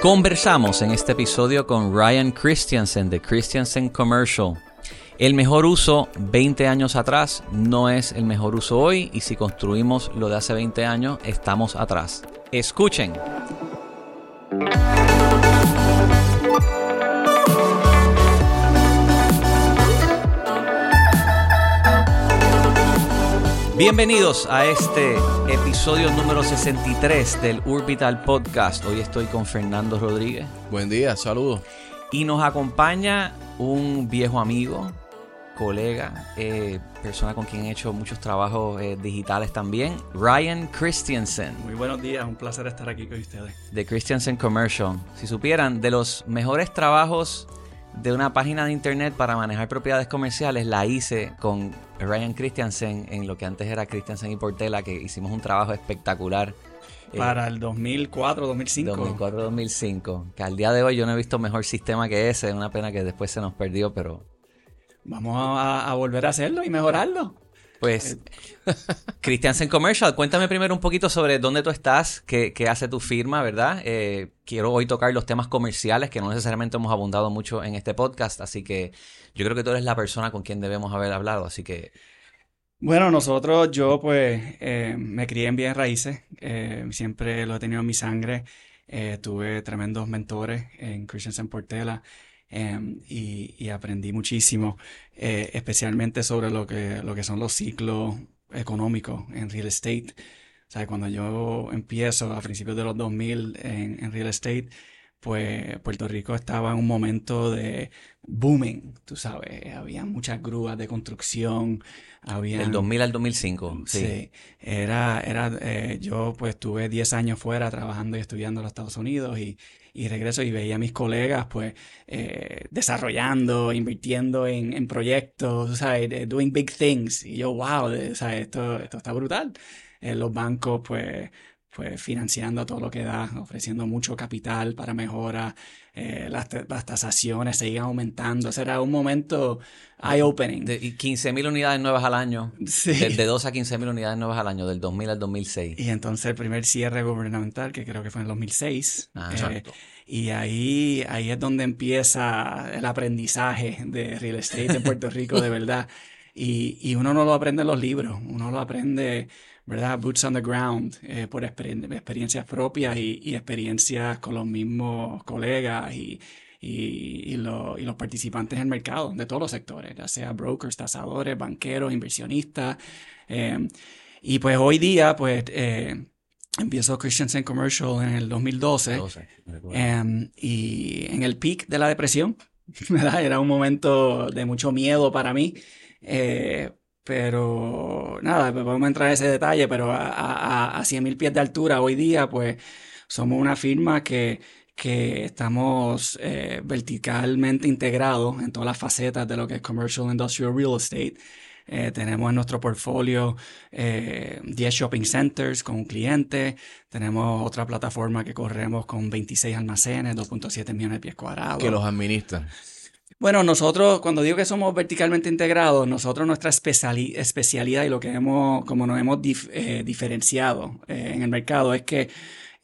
Conversamos en este episodio con Ryan Christiansen de Christiansen Commercial. El mejor uso 20 años atrás no es el mejor uso hoy y si construimos lo de hace 20 años estamos atrás. Escuchen. Bienvenidos a este episodio número 63 del Urbital Podcast. Hoy estoy con Fernando Rodríguez. Buen día, saludos. Y nos acompaña un viejo amigo, colega, eh, persona con quien he hecho muchos trabajos eh, digitales también, Ryan Christiansen. Muy buenos días, un placer estar aquí con ustedes. De Christiansen Commercial. Si supieran, de los mejores trabajos de una página de internet para manejar propiedades comerciales la hice con Ryan Christiansen en lo que antes era Christiansen y Portela, que hicimos un trabajo espectacular. Eh, para el 2004, 2005. 2004, 2005. Que al día de hoy yo no he visto mejor sistema que ese. Es una pena que después se nos perdió, pero. Vamos a, a volver a hacerlo y mejorarlo. Pues, Christiansen Commercial, cuéntame primero un poquito sobre dónde tú estás, qué, hace tu firma, ¿verdad? Eh, quiero hoy tocar los temas comerciales que no necesariamente hemos abundado mucho en este podcast, así que yo creo que tú eres la persona con quien debemos haber hablado, así que... Bueno, nosotros, yo pues eh, me crié en bien raíces, eh, siempre lo he tenido en mi sangre, tuve tremendos mentores en Christiansen Portela. Em, y, aprendí muchísimo, eh, especialmente sobre lo que, lo que son los ciclos económicos en real estate. O sea, cuando yo empiezo a principios de los 2000 en, en real estate, pues Puerto Rico estaba en un momento de booming, tú sabes, había muchas grúas de construcción, había... Del 2000 al 2005, sí. sí era, era, eh, yo pues tuve 10 años fuera trabajando y estudiando en los Estados Unidos y, y regreso y veía a mis colegas pues eh, desarrollando, invirtiendo en, en proyectos, ¿sabes? doing big things. Y yo, wow, ¿sabes? Esto, esto está brutal. Eh, los bancos pues pues financiando todo lo que da, ofreciendo mucho capital para mejora, eh, las, tasaciones seguían aumentando. Será un momento eye-opening. Y 15 mil unidades nuevas al año. Sí. De, 2 a 15 mil unidades nuevas al año, del 2000 al 2006. Y entonces el primer cierre gubernamental, que creo que fue en el 2006. Ah, eh, y ahí, ahí es donde empieza el aprendizaje de real estate en Puerto Rico, de verdad. Y, y uno no lo aprende en los libros, uno lo aprende ¿verdad? Boots on the ground, eh, por experiencias propias y, experiencias con los mismos colegas y, y, los participantes en el mercado de todos los sectores, ya sea brokers, tasadores, banqueros, inversionistas. Eh, y pues hoy día, pues... Eh, empiezo Christiansen Commercial en el 2012 em, y en el peak de la depresión, ¿verdad? Era un momento de mucho miedo para mí, eh, pero nada, pues podemos entrar en ese detalle, pero a, a, a 100.000 pies de altura hoy día, pues somos una firma que, que estamos eh, verticalmente integrados en todas las facetas de lo que es Commercial Industrial Real Estate. Eh, tenemos en nuestro portfolio eh, 10 shopping centers con un cliente. Tenemos otra plataforma que corremos con 26 almacenes, 2.7 millones de pies cuadrados. Que los administran. Bueno, nosotros, cuando digo que somos verticalmente integrados, nosotros nuestra especialidad y lo que hemos, como nos hemos eh, diferenciado eh, en el mercado es que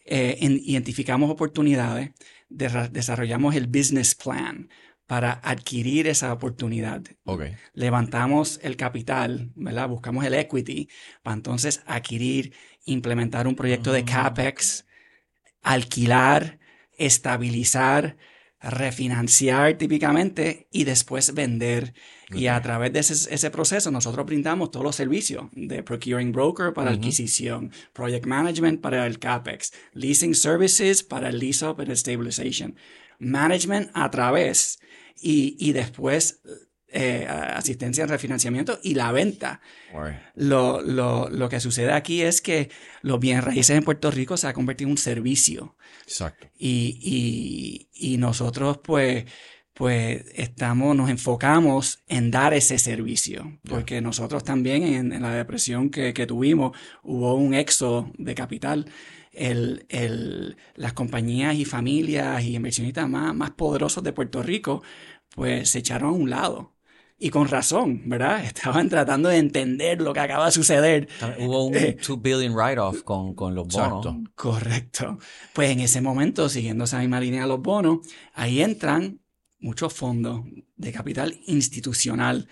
eh, identificamos oportunidades, desarrollamos el business plan para adquirir esa oportunidad. Okay. Levantamos el capital, ¿verdad? Buscamos el equity para entonces adquirir, implementar un proyecto de ah. CAPEX, alquilar, estabilizar, refinanciar típicamente y después vender. Y a través de ese, proceso nosotros brindamos todos los servicios de Procuring Broker para adquisición, Project Management para el CAPEX, Leasing Services para el Lease Up and Stabilization, Management a través y, y después eh, asistencia en refinanciamiento y la venta. Lo, lo, lo, que sucede aquí es que los bienes raíces en Puerto Rico se ha convertido en un servicio. Exacto. Y, y, y nosotros, pues, pues estamos, nos enfocamos en dar ese servicio, porque nosotros también en, la depresión que, que, tuvimos hubo un éxodo de capital. El, el, las compañías y familias y inversionistas más, más poderosos de Puerto Rico, pues se echaron a un lado y con razón, ¿verdad? Estaban tratando de entender lo que acaba de suceder. Hubo un 2 eh, billion write-off con, con, los bonos. Correcto. Pues en ese momento, siguiendo esa misma línea de los bonos, ahí entran muchos fondos de capital institucional.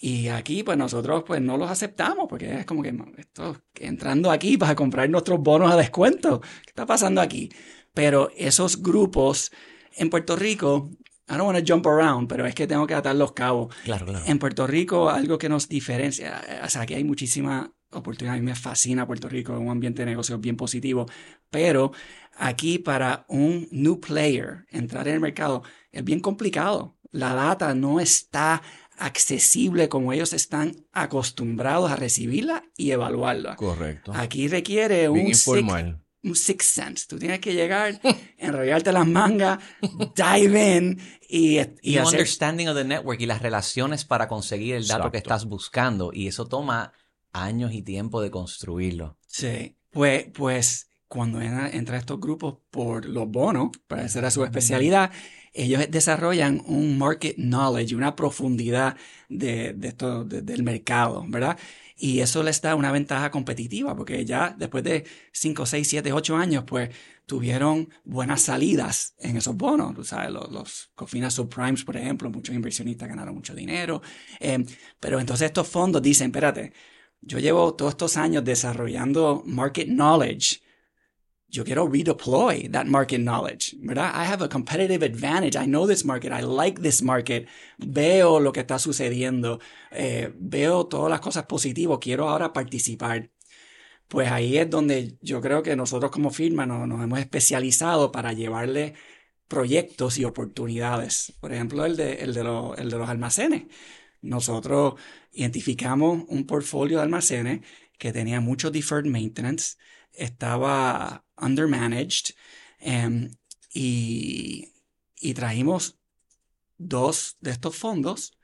Y aquí, pues nosotros pues no los aceptamos, porque es como que esto, entrando aquí para comprar nuestros bonos a descuento. ¿Qué está pasando aquí? Pero esos grupos en Puerto Rico I don't want to jump around, pero es que tengo que atar los cabos. Claro, claro. En Puerto Rico, algo que nos diferencia, o sea, aquí hay muchísima oportunidad. A mí me fascina Puerto Rico, un ambiente de negocios bien positivo. Pero aquí, para un new player entrar en el mercado, es bien complicado. La data no está accesible como ellos están acostumbrados a recibirla y evaluarla. Correcto. Aquí requiere un un sixth sense. Tú tienes que llegar, enrollarte las mangas, dive in y, y, un understanding of the network y las relaciones para conseguir el dato que estás buscando. Y eso toma años y tiempo de construirlo. Sí. Pues, pues cuando entra estos grupos por los bonos, para hacer a su especialidad, ellos desarrollan un market knowledge, una profundidad de, de esto, del mercado, ¿verdad? Y eso les da una ventaja competitiva, porque ya después de 5, 6, 7, 8 años, pues tuvieron buenas salidas en esos bonos. Tú sabes, los, los Cofina Subprimes, por ejemplo, muchos inversionistas ganaron mucho dinero. Eh, pero entonces estos fondos dicen, espérate, yo llevo todos estos años desarrollando market knowledge yo quiero redeploy that market knowledge, ¿verdad? I have a competitive advantage. I know this market. I like this market. Veo lo que está sucediendo. Eh, veo todas las cosas positivas. Quiero ahora participar. Pues ahí es donde yo creo que nosotros como firma nos, hemos especializado para llevarle proyectos y oportunidades. Por ejemplo, el de, el de, el de los almacenes. Nosotros identificamos un portfolio de almacenes que tenía mucho deferred maintenance, estaba undermanaged em, y, y trajimos dos de estos fondos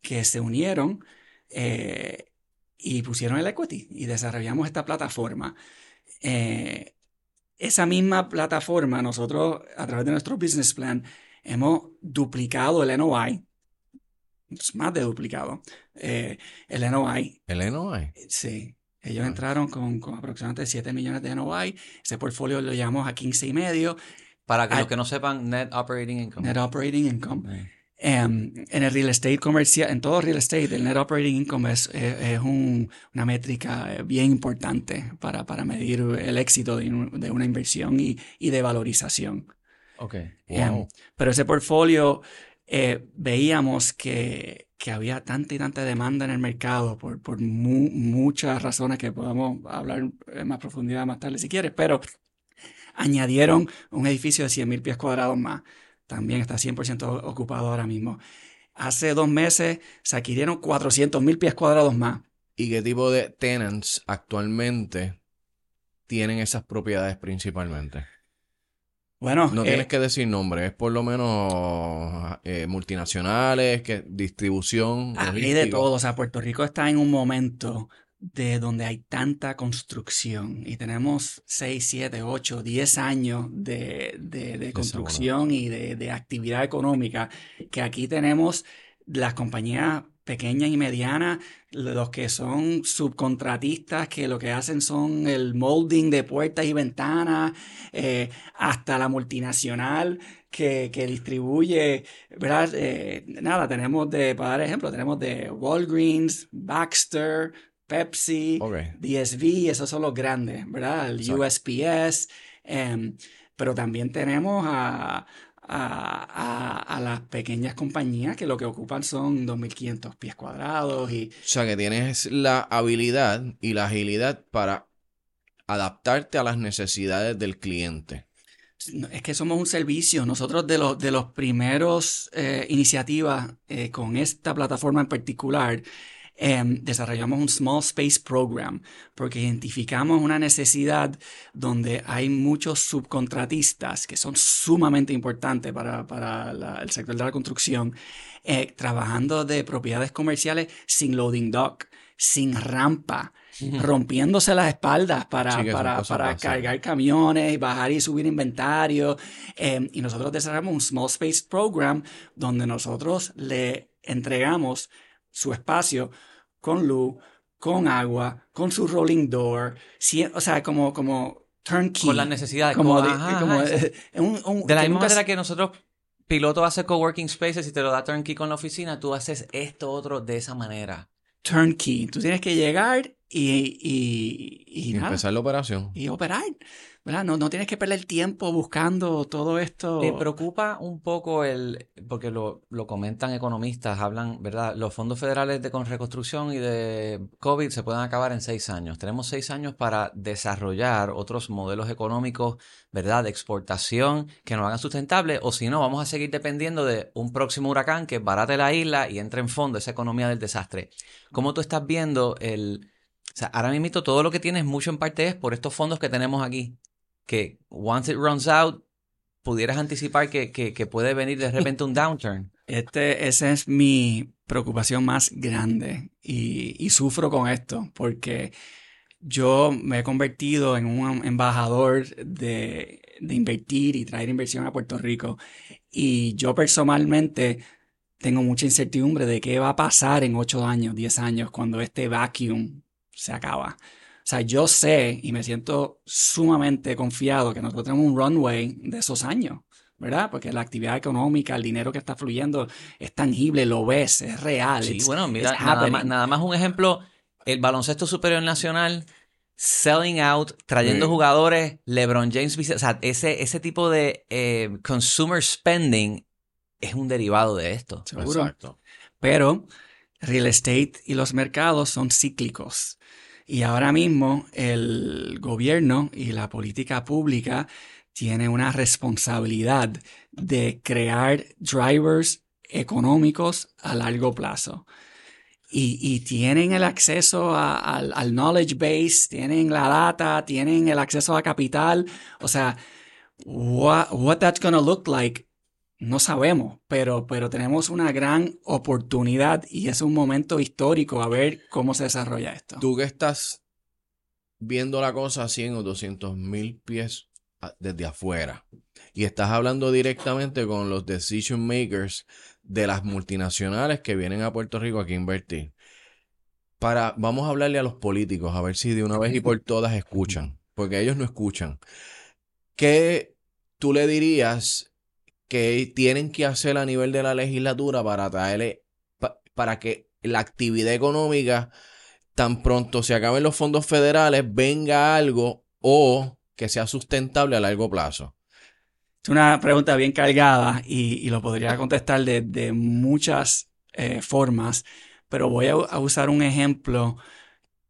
que se unieron eh, y pusieron el equity y desarrollamos esta plataforma. Eh, esa misma plataforma, nosotros a través de nuestro business plan hemos duplicado el NOI, más de duplicado, eh, el NOI. ¿El NOI? Sí. Ellos entraron con, con, aproximadamente 7 millones de NOI. Ese portfolio lo llamamos a 15 y medio. Para que los que no sepan, Net Operating Income. Net Operating Income. Em, en el real estate comercial, en todo real estate, el Net Operating Income es, es, un, una métrica eh, bien importante para, para medir el éxito de, de una inversión y, y, de valorización. Ok. Em, pero ese portfolio eh, veíamos que había tanta y tanta demanda en el mercado por, muchas razones que podamos hablar en más profundidad más tarde si quieres, pero añadieron un edificio de 100.000 pies cuadrados más. También está 100% ocupado ahora mismo. Hace dos meses se adquirieron 400.000 pies cuadrados más. ¿Y qué tipo de tenants actualmente tienen esas propiedades principalmente? Bueno, no tienes eh, que decir nombre, es por lo menos eh, multinacionales, que distribución. Hay de todo, o sea, Puerto Rico está en un momento de donde hay tanta construcción y tenemos 6, 7, 8, 10 años de, de, construcción y de, de actividad económica, que aquí tenemos las compañías pequeñas y medianas, los que son subcontratistas, que lo que hacen son el molding de puertas y ventanas, eh, hasta la multinacional que, distribuye, ¿verdad? Eh, nada, tenemos de, para dar ejemplo, tenemos de Walgreens, Baxter, Pepsi, DSV, esos son los grandes, ¿verdad? El USPS, em, pero también tenemos a a, las pequeñas compañías que lo que ocupan son 2.500 pies cuadrados. Y... O sea que tienes la habilidad y la agilidad para adaptarte a las necesidades del cliente. Es que somos un servicio. Nosotros de los, de los primeros eh, iniciativas eh, con esta plataforma en particular, Em, desarrollamos un Small Space Program porque identificamos una necesidad donde hay muchos subcontratistas que son sumamente importantes para, para el sector de la construcción, eh, trabajando de propiedades comerciales sin loading dock, sin rampa, rompiéndose las espaldas para, para, para cargar camiones, bajar y subir inventario. Em, y nosotros desarrollamos un Small Space Program donde nosotros le entregamos su espacio con luz, con agua, con su rolling door, o sea, como, como turnkey. Con las necesidades. Como, de, un, de la misma manera que nosotros piloto hace coworking spaces y te lo da turnkey con la oficina, tú haces esto otro de esa manera. Turnkey. Tú tienes que llegar y, y, y, empezar la operación. Y operar. No, no tienes que perder tiempo buscando todo esto. ¿Te preocupa un poco el, porque lo, lo, comentan economistas, hablan, ¿verdad? Los fondos federales de con reconstrucción y de COVID se pueden acabar en seis años. Tenemos seis años para desarrollar otros modelos económicos, ¿verdad? De exportación que nos hagan sustentables, o si no, vamos a seguir dependiendo de un próximo huracán que barate la isla y entre en fondo esa economía del desastre. ¿Cómo tú estás viendo el... O sea, ahora mismo todo lo que tienes mucho en parte es por estos fondos que tenemos aquí que once it runs out, pudieras anticipar que, que, puede venir de repente un downturn. Este, esa es mi preocupación más grande y, y, sufro con esto porque yo me he convertido en un embajador de, de invertir y traer inversión a Puerto Rico y yo personalmente tengo mucha incertidumbre de qué va a pasar en 8 años, 10 años cuando este vacuum se acaba. O sea, yo sé y me siento sumamente confiado que nosotros tenemos un runway de esos años, ¿verdad? Porque la actividad económica, el dinero que está fluyendo es tangible, lo ves, es real. Sí, bueno, mira, nada más, un ejemplo, el baloncesto superior nacional selling out, trayendo jugadores, LeBron James, o sea, ese, ese tipo de eh, consumer spending es un derivado de esto. Seguro. Exacto. Pero real estate y los mercados son cíclicos. Y ahora mismo el gobierno y la política pública tiene una responsabilidad de crear drivers económicos a largo plazo. Y, tienen el acceso al, knowledge base, tienen la data, tienen el acceso a capital. O sea, what, what that's going to look like no sabemos, pero, pero tenemos una gran oportunidad y es un momento histórico a ver cómo se desarrolla esto. Tú que estás viendo la cosa a 100 o 200 mil pies desde afuera y estás hablando directamente con los decision makers de las multinacionales que vienen a Puerto Rico aquí a invertir. Para, vamos a hablarle a los políticos a ver si de una vez y por todas escuchan, porque ellos no escuchan. ¿Qué tú le dirías que tienen que hacer a nivel de la legislatura para traerle, para que la actividad económica, tan pronto se acaben los fondos federales, venga algo o que sea sustentable a largo plazo? Es una pregunta bien cargada y, lo podría contestar de, muchas eh, formas, pero voy a, usar un ejemplo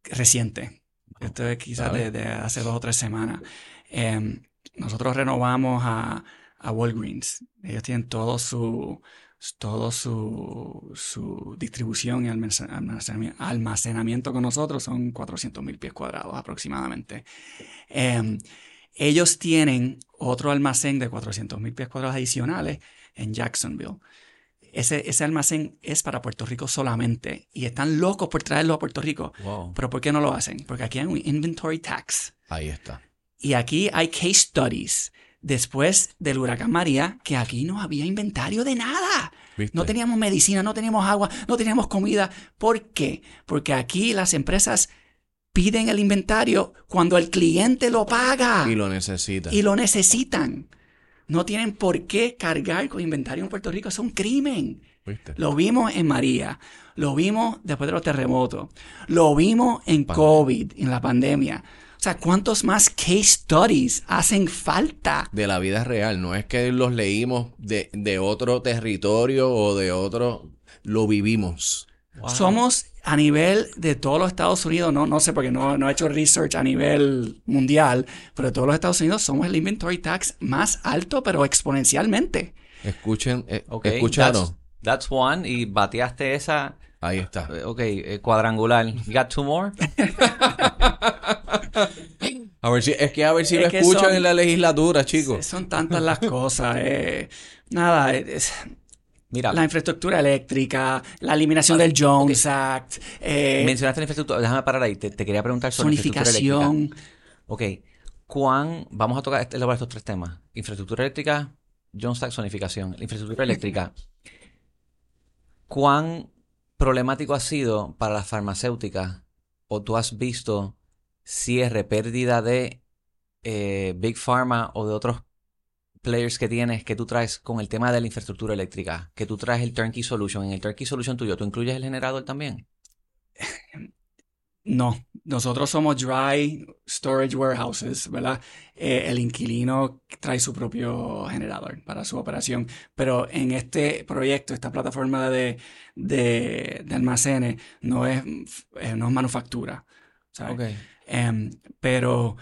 reciente. Esto es quizás de, hace dos o tres semanas. Em, nosotros renovamos a a Walgreens. Ellos tienen todo su, todo su, su distribución y almacenamiento con nosotros son 400 mil pies cuadrados aproximadamente. Em, ellos tienen otro almacén de 400 mil pies cuadrados adicionales en Jacksonville. Ese, ese, almacén es para Puerto Rico solamente y están locos por traerlo a Puerto Rico. Pero ¿por qué no lo hacen? Porque aquí hay un inventory tax. Ahí está. Y aquí hay case studies después del huracán María que aquí no había inventario de nada. No teníamos medicina, no teníamos agua, no teníamos comida. ¿Por qué? Porque aquí las empresas piden el inventario cuando el cliente lo paga. Y lo necesita. Y lo necesitan. No tienen por qué cargar con inventario en Puerto Rico. Es un crimen. Lo vimos en María. Lo vimos después de los terremotos. Lo vimos en COVID, en la pandemia. O sea, ¿cuántos más case studies hacen falta? De la vida real, no es que los leímos de, otro territorio o de otro, lo vivimos. Somos a nivel de todos los Estados Unidos, no, no sé porque no, no he hecho research a nivel mundial, pero de todos los Estados Unidos somos el inventory tax más alto, pero exponencialmente. Escuchen, eh, escucharon. That's, one, y bateaste esa. Ahí está. Ok, eh, cuadrangular. You got two more? A ver si, es que a ver si lo escuchan en la legislatura, chicos. Son tantas las cosas. Eh. Nada, Mira. La infraestructura eléctrica, la eliminación del Jones Act. Eh, Mencionaste la infraestructura. Déjame parar ahí. Te, quería preguntar sobre infraestructura eléctrica. Ok. ¿Cuán. Vamos a tocar elaborar estos tres temas: infraestructura eléctrica, Jones Act, zonificación. infraestructura eléctrica. ¿Cuán problemático ha sido para las farmacéuticas o tú has visto cierre, pérdida de eh, Big Pharma o de otros players que tienes que tú traes con el tema de la infraestructura eléctrica, que tú traes el Turnkey Solution. En el Turnkey Solution tuyo, ¿tú incluyes el generador también? No, nosotros somos dry storage warehouses, ¿verdad? Eh, el inquilino trae su propio generador para su operación, pero en este proyecto, esta plataforma de, de, almacenes, no es, eh, no es manufactura. Okay. Em, pero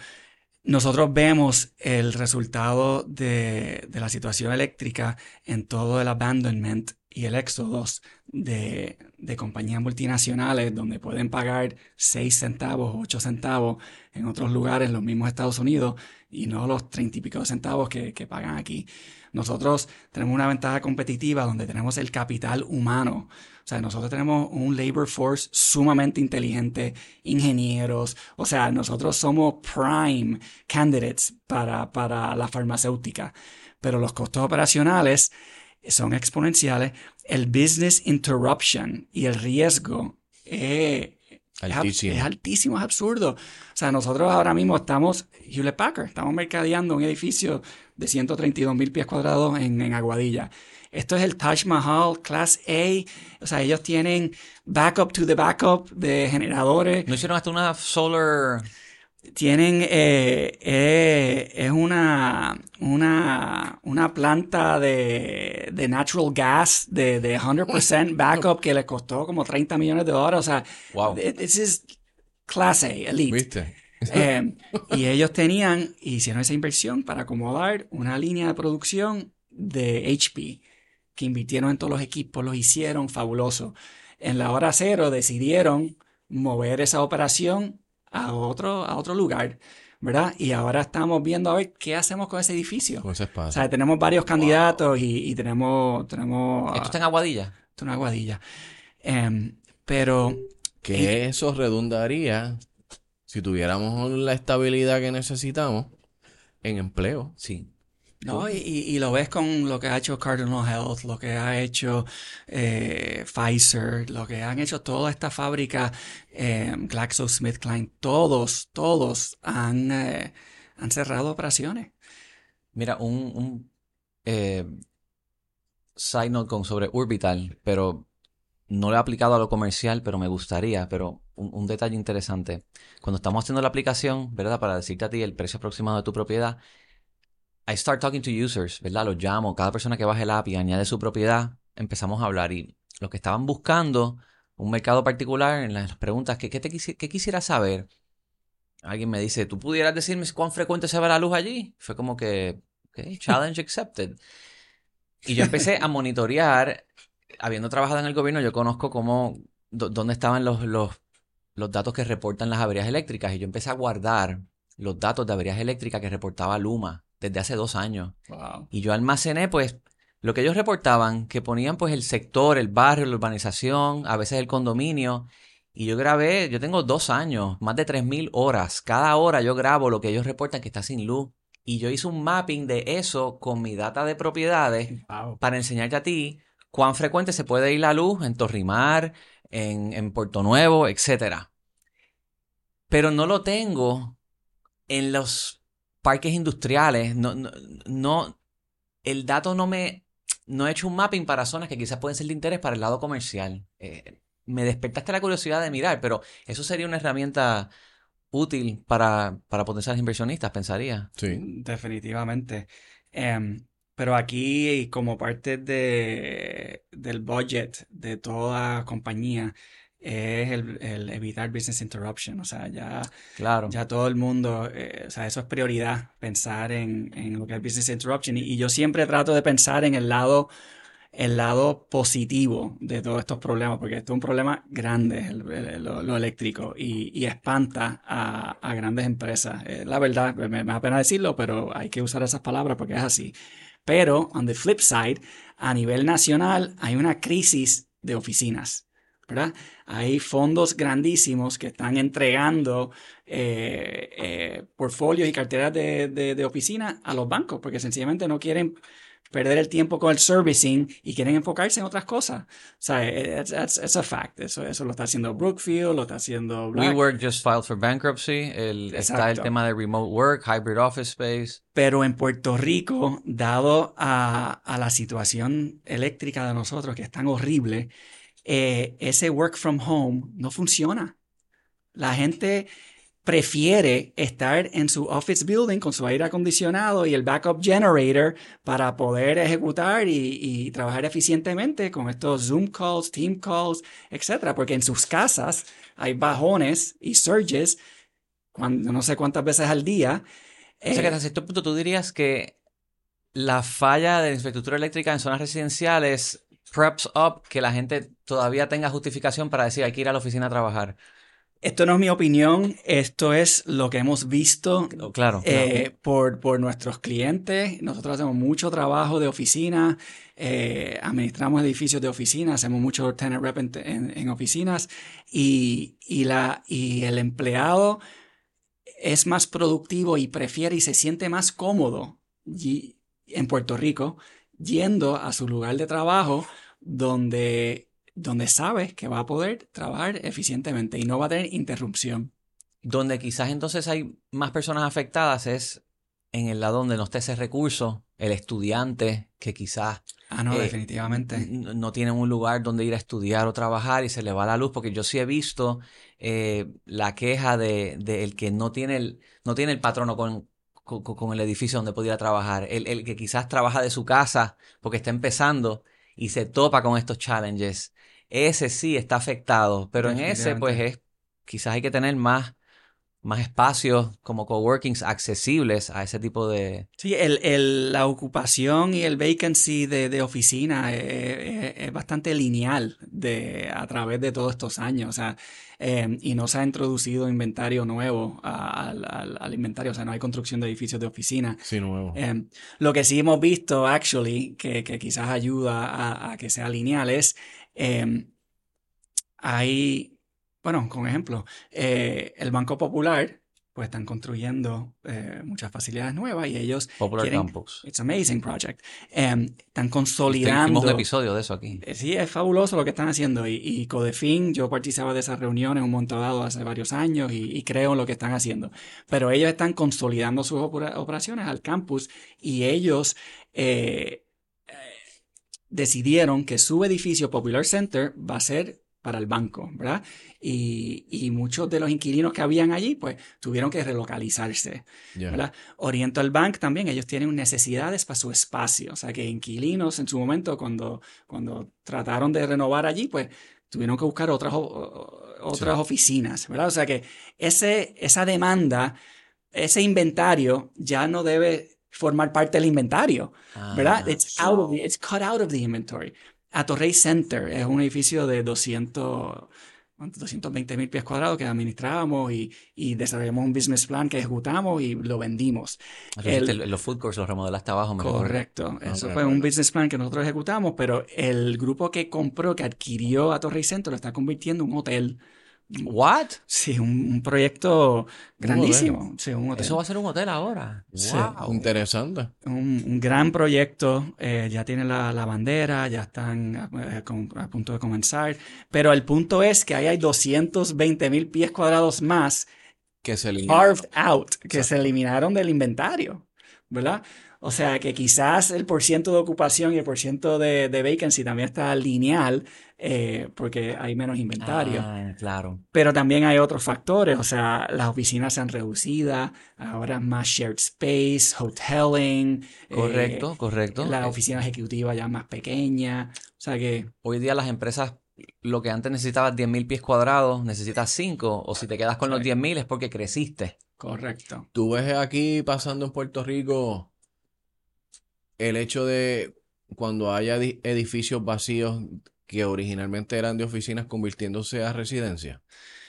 nosotros vemos el resultado de, de, la situación eléctrica en todo el abandonment y el éxodo de, de, compañías multinacionales donde pueden pagar 6 centavos, 8 centavos en otros lugares, los mismos Estados Unidos, y no los 30 y pico centavos que, que pagan aquí. Nosotros tenemos una ventaja competitiva donde tenemos el capital humano. O sea, nosotros tenemos un labor force sumamente inteligente, ingenieros. O sea, nosotros somos prime candidates para, para la farmacéutica. Pero los costos operacionales son exponenciales. El business interruption y el riesgo es, altísimo. Es, altísimo, es absurdo. O sea, nosotros ahora mismo estamos, Hewlett Packard, estamos mercadeando un edificio de 132 mil pies cuadrados en, en Aguadilla. Esto es el Taj Mahal Class A. O sea, ellos tienen backup to the backup de generadores. ¿No hicieron hasta una solar tienen, eh, eh, es una, una, una planta de, de natural gas de, de 100% backup que le costó como 30 millones de dólares. O sea, wow. this is class A, elite. Eh, y ellos tenían, hicieron esa inversión para acomodar una línea de producción de HP, que invirtieron en todos los equipos, los hicieron fabuloso. En la hora cero decidieron mover esa operación a otro, a otro lugar. ¿verdad? Y ahora estamos viendo a ver qué hacemos con ese edificio. Con ese espacio. O sea, tenemos varios candidatos y, tenemos, tenemos... ¿Esto está en Aguadilla? Esto en Aguadilla. Em, pero... Que eso redundaría, si tuviéramos la estabilidad que necesitamos, en empleo. Sí. No, y, lo ves con lo que ha hecho Cardinal Health, lo que ha hecho eh, Pfizer, lo que han hecho toda esta fábrica, eh, GlaxoSmithKline, todos, todos han, eh, han cerrado operaciones. Mira, un, un eh, side note con sobre Orbital, pero no lo he aplicado a lo comercial, pero me gustaría, pero un, un, detalle interesante. Cuando estamos haciendo la aplicación, ¿verdad? Para decirte a ti el precio aproximado de tu propiedad, I start talking to users, ¿verdad? Los llamo, cada persona que baje el app y añade su propiedad, empezamos a hablar y los que estaban buscando un mercado particular, en las preguntas, ¿qué, te quisiera saber? Alguien me dice, ¿tú pudieras decirme cuán frecuente se va la luz allí? Fue como que, ok, challenge accepted. Y yo empecé a monitorear, habiendo trabajado en el gobierno, yo conozco cómo, dónde estaban los, los, los datos que reportan las averías eléctricas y yo empecé a guardar los datos de averías eléctricas que reportaba Luma desde hace dos años. Y yo almacené, pues, lo que ellos reportaban, que ponían, pues, el sector, el barrio, la urbanización, a veces el condominio. Y yo grabé, yo tengo dos años, más de 3.000 horas. Cada hora yo grabo lo que ellos reportan que está sin luz. Y yo hice un mapping de eso con mi data de propiedades para enseñarte a ti cuán frecuente se puede ir la luz en Torrimar, en, en Puerto Nuevo, etc. Pero no lo tengo en los parques industriales, no, no, el dato no me, no he hecho un mapping para zonas que quizás pueden ser de interés para el lado comercial. Eh, me despertaste la curiosidad de mirar, pero eso sería una herramienta útil para, para potenciar inversionistas, pensaría. Sí. Definitivamente. Em, pero aquí, como parte de, del budget de toda compañía, es el, evitar business interruption. O sea, ya, claro. ya todo el mundo, eh, o sea, eso es prioridad, pensar en, en lo que es business interruption. Y, yo siempre trato de pensar en el lado, el lado positivo de todos estos problemas, porque esto es un problema grande, lo, eléctrico, y, y espanta a, a, grandes empresas. Eh, la verdad, me, me da pena decirlo, pero hay que usar esas palabras porque es así. Pero, on the flip side, a nivel nacional hay una crisis de oficinas. Hay fondos grandísimos que están entregando eh, eh, portfolios y carteras de, de, oficina a los bancos porque sencillamente no quieren perder el tiempo con el servicing y quieren enfocarse en otras cosas. O sea, es a fact. Eso, eso lo está haciendo Brookfield, lo está haciendo Black. WeWork just filed for bankruptcy. El, está el tema de remote work, hybrid office space. Pero en Puerto Rico, dado a, a la situación eléctrica de nosotros, que es tan horrible, eh, ese work from home no funciona. La gente prefiere estar en su office building con su aire acondicionado y el backup generator para poder ejecutar y, trabajar eficientemente con estos Zoom calls, Team calls, etc. Porque en sus casas hay bajones y surges cuando, no sé cuántas veces al día. O sea que hasta cierto punto tú dirías que la falla de la infraestructura eléctrica en zonas residenciales preps up que la gente todavía tenga justificación para decir hay que ir a la oficina a trabajar. Esto no es mi opinión, esto es lo que hemos visto claro, eh, Por, por, nuestros clientes. Nosotros hacemos mucho trabajo de oficina, eh, administramos edificios de oficina, hacemos mucho tenant rep en, oficinas y, y, la, y el empleado es más productivo y prefiere y se siente más cómodo en Puerto Rico yendo a su lugar de trabajo donde donde sabes que va a poder trabajar eficientemente y no va a tener interrupción. Donde quizás entonces hay más personas afectadas es en el lado donde no esté ese recurso, el estudiante que quizás... Ah, no, eh, definitivamente. No tiene un lugar donde ir a estudiar o trabajar y se le va la luz, porque yo sí he visto eh, la queja de, el que no tiene el, no tiene el patrono con, con, el edificio donde podría trabajar, el, el que quizás trabaja de su casa porque está empezando y se topa con estos challenges. Ese sí está afectado, pero en ese pues es, quizás hay que tener más, más espacios como coworkings accesibles a ese tipo de... Sí, el, el, la ocupación y el vacancy de, de oficina es, bastante lineal de, a través de todos estos años, o sea, em, y no se ha introducido inventario nuevo al, al, inventario, o sea, no hay construcción de edificios de oficina. Sí, nuevo. Em, lo que sí hemos visto, actually, que, que quizás ayuda a, a que sea lineal es Em, hay, bueno, con ejemplo, eh, el Banco Popular, pues están construyendo eh, muchas facilidades nuevas y ellos Popular quieren, Campus. It's amazing project. Em, están consolidando. un episodio de eso aquí. Eh, sí, es fabuloso lo que están haciendo y, y, Codefin, yo participaba de esas reuniones un montón dado hace varios años y, creo en lo que están haciendo. Pero ellos están consolidando sus operaciones al campus y ellos decidieron que su edificio Popular Center va a ser para el banco, ¿verdad? Y, muchos de los inquilinos que habían allí, pues, tuvieron que relocalizarse, ¿verdad? Oriental Bank también, ellos tienen necesidades para su espacio, o sea, que inquilinos en su momento, cuando, cuando trataron de renovar allí, pues, tuvieron que buscar otras, otras oficinas, ¿verdad? O sea, que ese, esa demanda, ese inventario ya no debe formar parte del inventario, ¿verdad? Ah, it's, out of it's cut out of the inventory. Atorrey Center es un edificio de 200, 220 mil pies cuadrados que administrábamos y, y, desarrollamos un business plan que ejecutamos y lo vendimos. los food courts los remodelaste abajo. Correcto. Eso fue un business plan que nosotros ejecutamos, pero el grupo que compró, que adquirió a Torrey Center, lo está convirtiendo en un hotel What? Sí, un, proyecto grandísimo. Eso va a ser un hotel ahora. Interesante. Un, gran proyecto. Eh, ya tiene la, bandera, ya están eh, a, punto de comenzar. Pero el punto es que ahí hay 220 mil pies cuadrados más que se carved out, que se eliminaron del inventario. ¿Verdad? O sea que quizás el porciento de ocupación y el porciento de, de vacancy también está lineal eh, porque hay menos inventario. Ah, claro. Pero también hay otros factores, o sea, las oficinas se han reducido, ahora más shared space, hoteling. Correcto, eh, correcto. La oficina ejecutiva ya más pequeña. O sea que... Hoy día las empresas lo que antes necesitabas 10.000 pies cuadrados, necesitas 5, o si te quedas con los 10.000 es porque creciste. Correcto. Tú ves aquí pasando en Puerto Rico el hecho de cuando haya edificios vacíos que originalmente eran de oficinas convirtiéndose a residencia.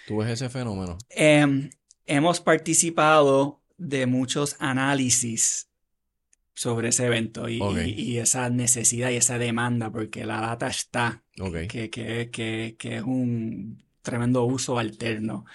¿Tú ves ese fenómeno? Em, hemos participado de muchos análisis sobre ese evento y, esa necesidad y esa demanda, porque la data está, que, que, que, es un tremendo uso alterno.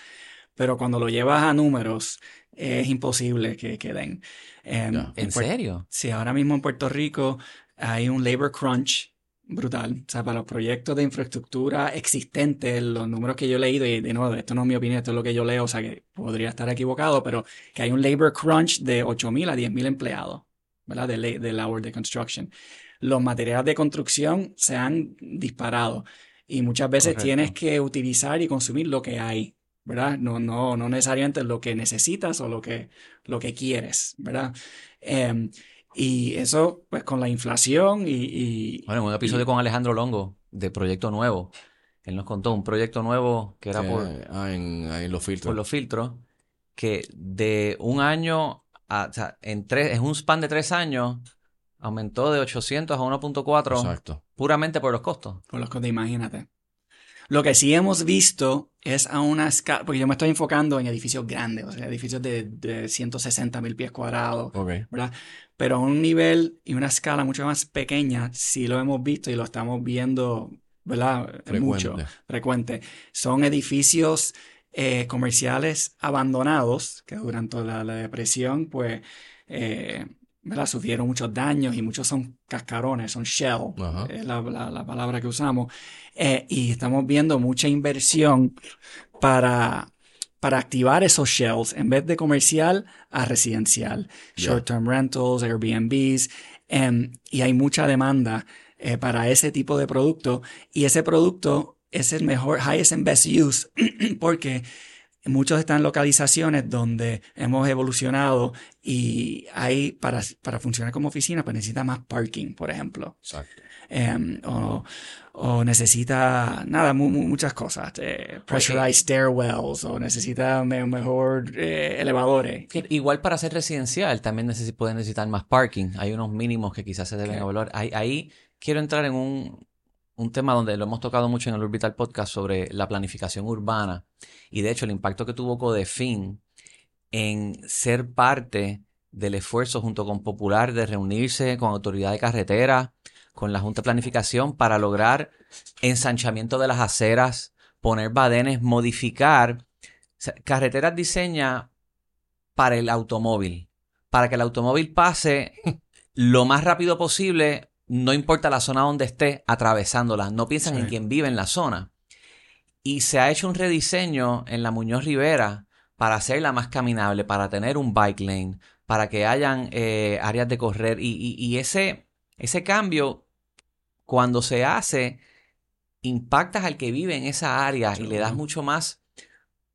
Pero cuando lo llevas a números, es imposible que queden. Em, ¿En, serio? Sí, ahora mismo en Puerto Rico hay un labor crunch brutal. O sea, para los proyectos de infraestructura existentes, los números que yo he leído, y de nuevo, esto no es mi opinión, esto es lo que yo leo, o sea que podría estar equivocado, pero que hay un labor crunch de 8.000 a 10.000 empleados, ¿verdad? De, de labor de construction. Los materiales de construcción se han disparado y muchas veces tienes que utilizar y consumir lo que hay, ¿verdad? No, no, no necesariamente lo que necesitas o lo que, lo que quieres, ¿verdad? Em, y eso, pues con la inflación y... bueno, en un episodio con Alejandro Longo de Proyecto Nuevo, él nos contó un proyecto nuevo que era por... Ah, en, los filtros. Por los filtros, que de un año, a, o sea, en, tres, en un span de tres años, aumentó de 800 a 1.4. Exacto. Puramente por los costos. Por los costos, imagínate. Lo que sí hemos visto es a una escala, porque yo me estoy enfocando en edificios grandes, o sea, edificios de, de 160 mil pies cuadrados, ¿verdad? Pero a un nivel y una escala mucho más pequeña, sí lo hemos visto y lo estamos viendo, ¿verdad? Mucho, frecuente. Son edificios eh, comerciales abandonados que durante la, la depresión, pues, eh, ¿verdad? Sufrieron muchos daños y muchos son cascarones, son shell, es la, la, palabra que usamos. Eh, y estamos viendo mucha inversión para, para activar esos shells en vez de comercial a residencial. Short-term rentals, Airbnbs, em, y hay mucha demanda eh, para ese tipo de producto. Y ese producto es el mejor, highest and best use, porque Muchos están en localizaciones donde hemos evolucionado y hay, para, para funcionar como oficina, pues necesita más parking, por ejemplo. Exacto. Em, o, o, necesita, nada, muchas cosas. Eh, pressurized stairwells o necesita mejor eh, elevadores. Igual para ser residencial también puede necesitar más parking. Hay unos mínimos que quizás se deben evaluar. Ahí, ahí quiero entrar en un, un tema donde lo hemos tocado mucho en el Orbital Podcast sobre la planificación urbana y de hecho el impacto que tuvo Codefin en ser parte del esfuerzo junto con Popular de reunirse con autoridad de carretera, con la Junta de Planificación para lograr ensanchamiento de las aceras, poner badenes, modificar. carreteras diseña para el automóvil, para que el automóvil pase lo más rápido posible no importa la zona donde esté, atravesándola. No piensan en quien vive en la zona. Y se ha hecho un rediseño en la Muñoz Rivera para hacerla más caminable, para tener un bike lane, para que hayan eh, áreas de correr. Y, ese, ese cambio, cuando se hace, impactas al que vive en esa área y le das mucho más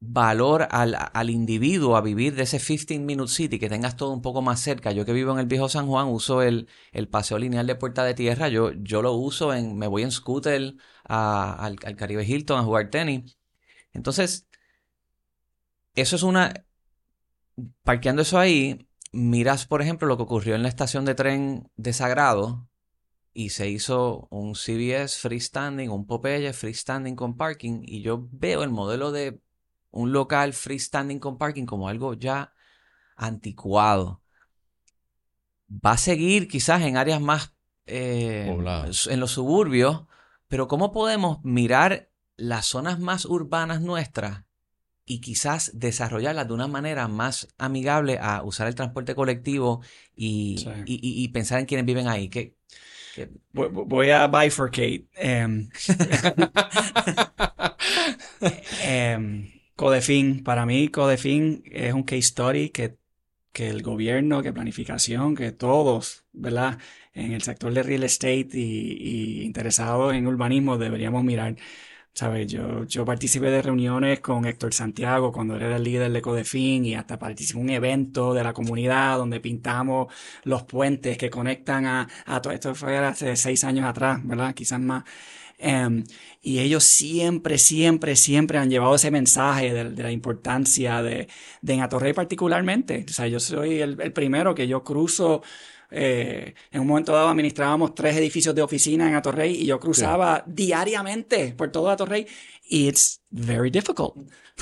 valor al, al, individuo a vivir de ese 15 Minute City, que tengas todo un poco más cerca. Yo que vivo en el viejo San Juan uso el, el paseo lineal de Puerta de Tierra, yo, yo lo uso en, me voy en scooter al, al Caribe Hilton a jugar tenis. Entonces, eso es una... Parqueando eso ahí, miras, por ejemplo, lo que ocurrió en la estación de tren de Sagrado y se hizo un CBS freestanding, un Popeye freestanding con parking y yo veo el modelo de un local freestanding con parking como algo ya anticuado. Va a seguir quizás en áreas más eh, en los suburbios, pero ¿cómo podemos mirar las zonas más urbanas nuestras y quizás desarrollarlas de una manera más amigable a usar el transporte colectivo y, pensar en quienes viven ahí? ¿Qué, Voy a bifurcate. Em, Codefin, para mí Codefin es un case story que, que el gobierno, que planificación, que todos, ¿verdad? En el sector de real estate y, interesados en urbanismo deberíamos mirar. ¿Sabes? Yo, yo participé de reuniones con Héctor Santiago cuando era el líder de Codefin y hasta participé en un evento de la comunidad donde pintamos los puentes que conectan a, a todo esto fue hace seis años atrás, ¿verdad? Quizás más. Em, y ellos siempre, siempre, siempre han llevado ese mensaje de, la importancia de, de en Atorrey particularmente. O sea, yo soy el, primero que yo cruzo. Eh, en un momento dado administrábamos tres edificios de oficina en Atorrey y yo cruzaba diariamente por todo Atorrey y it's, very difficult.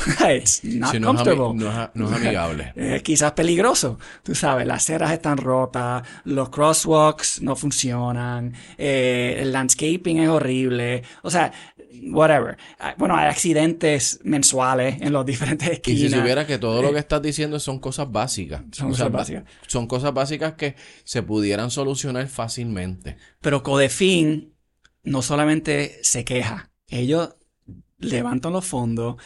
It's not comfortable. No es, no es amigable. quizás peligroso. Tú sabes, las ceras están rotas, los crosswalks no funcionan, eh, el landscaping es horrible. O sea, whatever. Ah, bueno, hay accidentes mensuales en los diferentes esquinas. Y si supiera que todo lo que estás diciendo son cosas básicas. Son cosas básicas. Son cosas básicas que se pudieran solucionar fácilmente. Pero Codefin no solamente se queja, ellos levantan los fondos,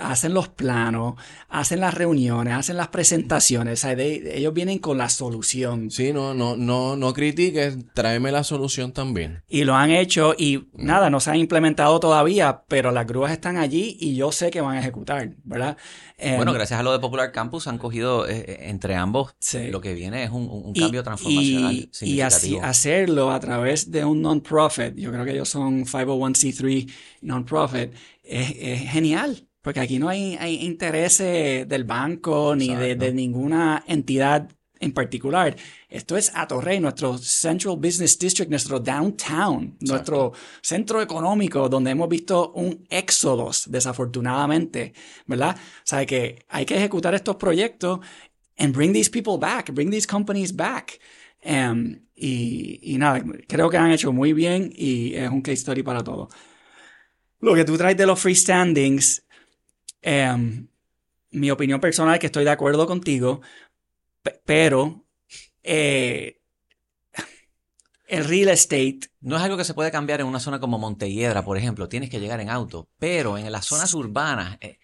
hacen los planos, hacen las reuniones, hacen las presentaciones. ellos vienen con la solución. Sí, no, no, no, no critiques, tráeme la solución también. Y lo han hecho y mm. nada, no se han implementado todavía, pero las grúas están allí y yo sé que van a ejecutar, ¿verdad? bueno, em, gracias a lo de Popular Campus han cogido eh, eh, entre ambos lo que viene es un, cambio transformacional. Y, y así hacerlo a través de un non-profit, yo creo que ellos son 501c3 non-profit, es genial. Porque aquí no hay, hay intereses del banco ni de, ninguna entidad en particular. Esto es Atorrey, nuestro Central Business District, nuestro downtown, nuestro centro económico, donde hemos visto un éxodo, desafortunadamente, ¿verdad? O sea, que hay que ejecutar estos proyectos and bring these people back, bring these companies back. Um, y, y nada, creo que han hecho muy bien y es un case study para todo. Lo que tú traes de los freestandings, Em, mi opinión personal es que estoy de acuerdo contigo, pero eh, el real estate... No es algo que se puede cambiar en una zona como Montelledra, por ejemplo. Tienes que llegar en auto. Pero en las zonas urbanas... Eh,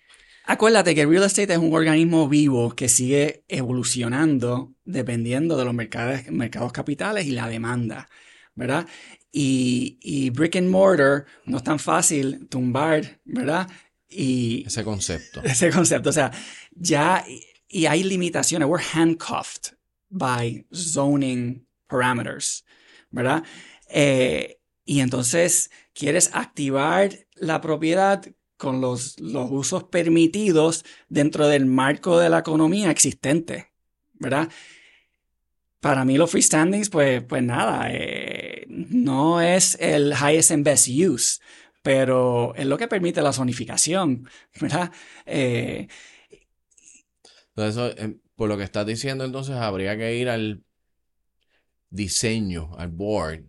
Acuérdate que el real estate es un organismo vivo que sigue evolucionando dependiendo de los mercados, mercados capitales y la demanda, ¿verdad? Y, y brick and mortar no es tan fácil tumbar, ¿verdad? Y ese concepto. Ese concepto. O sea, ya, y hay limitaciones. We're handcuffed by zoning parameters, ¿verdad? Eh, y entonces quieres activar la propiedad con los, los usos permitidos dentro del marco de la economía existente, ¿verdad? Para mí los freestandings, pues, pues nada, eh, no es el highest and best use, pero es lo que permite la zonificación, ¿verdad? Eh, entonces, em, por lo que estás diciendo, entonces habría que ir al diseño, al board,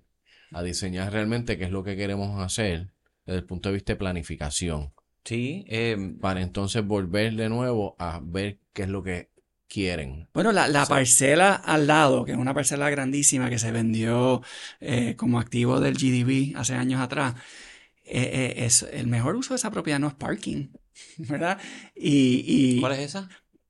a diseñar realmente qué es lo que queremos hacer desde el punto de vista de planificación. Sí. Em, para entonces volver de nuevo a ver qué es lo que quieren. Bueno, la, parcela al lado, que es una parcela grandísima que se vendió eh, como activo del GDB hace años atrás, eh, eh, es, el mejor uso de esa propiedad no es parking, ¿verdad? Y, ¿Cuál es esa?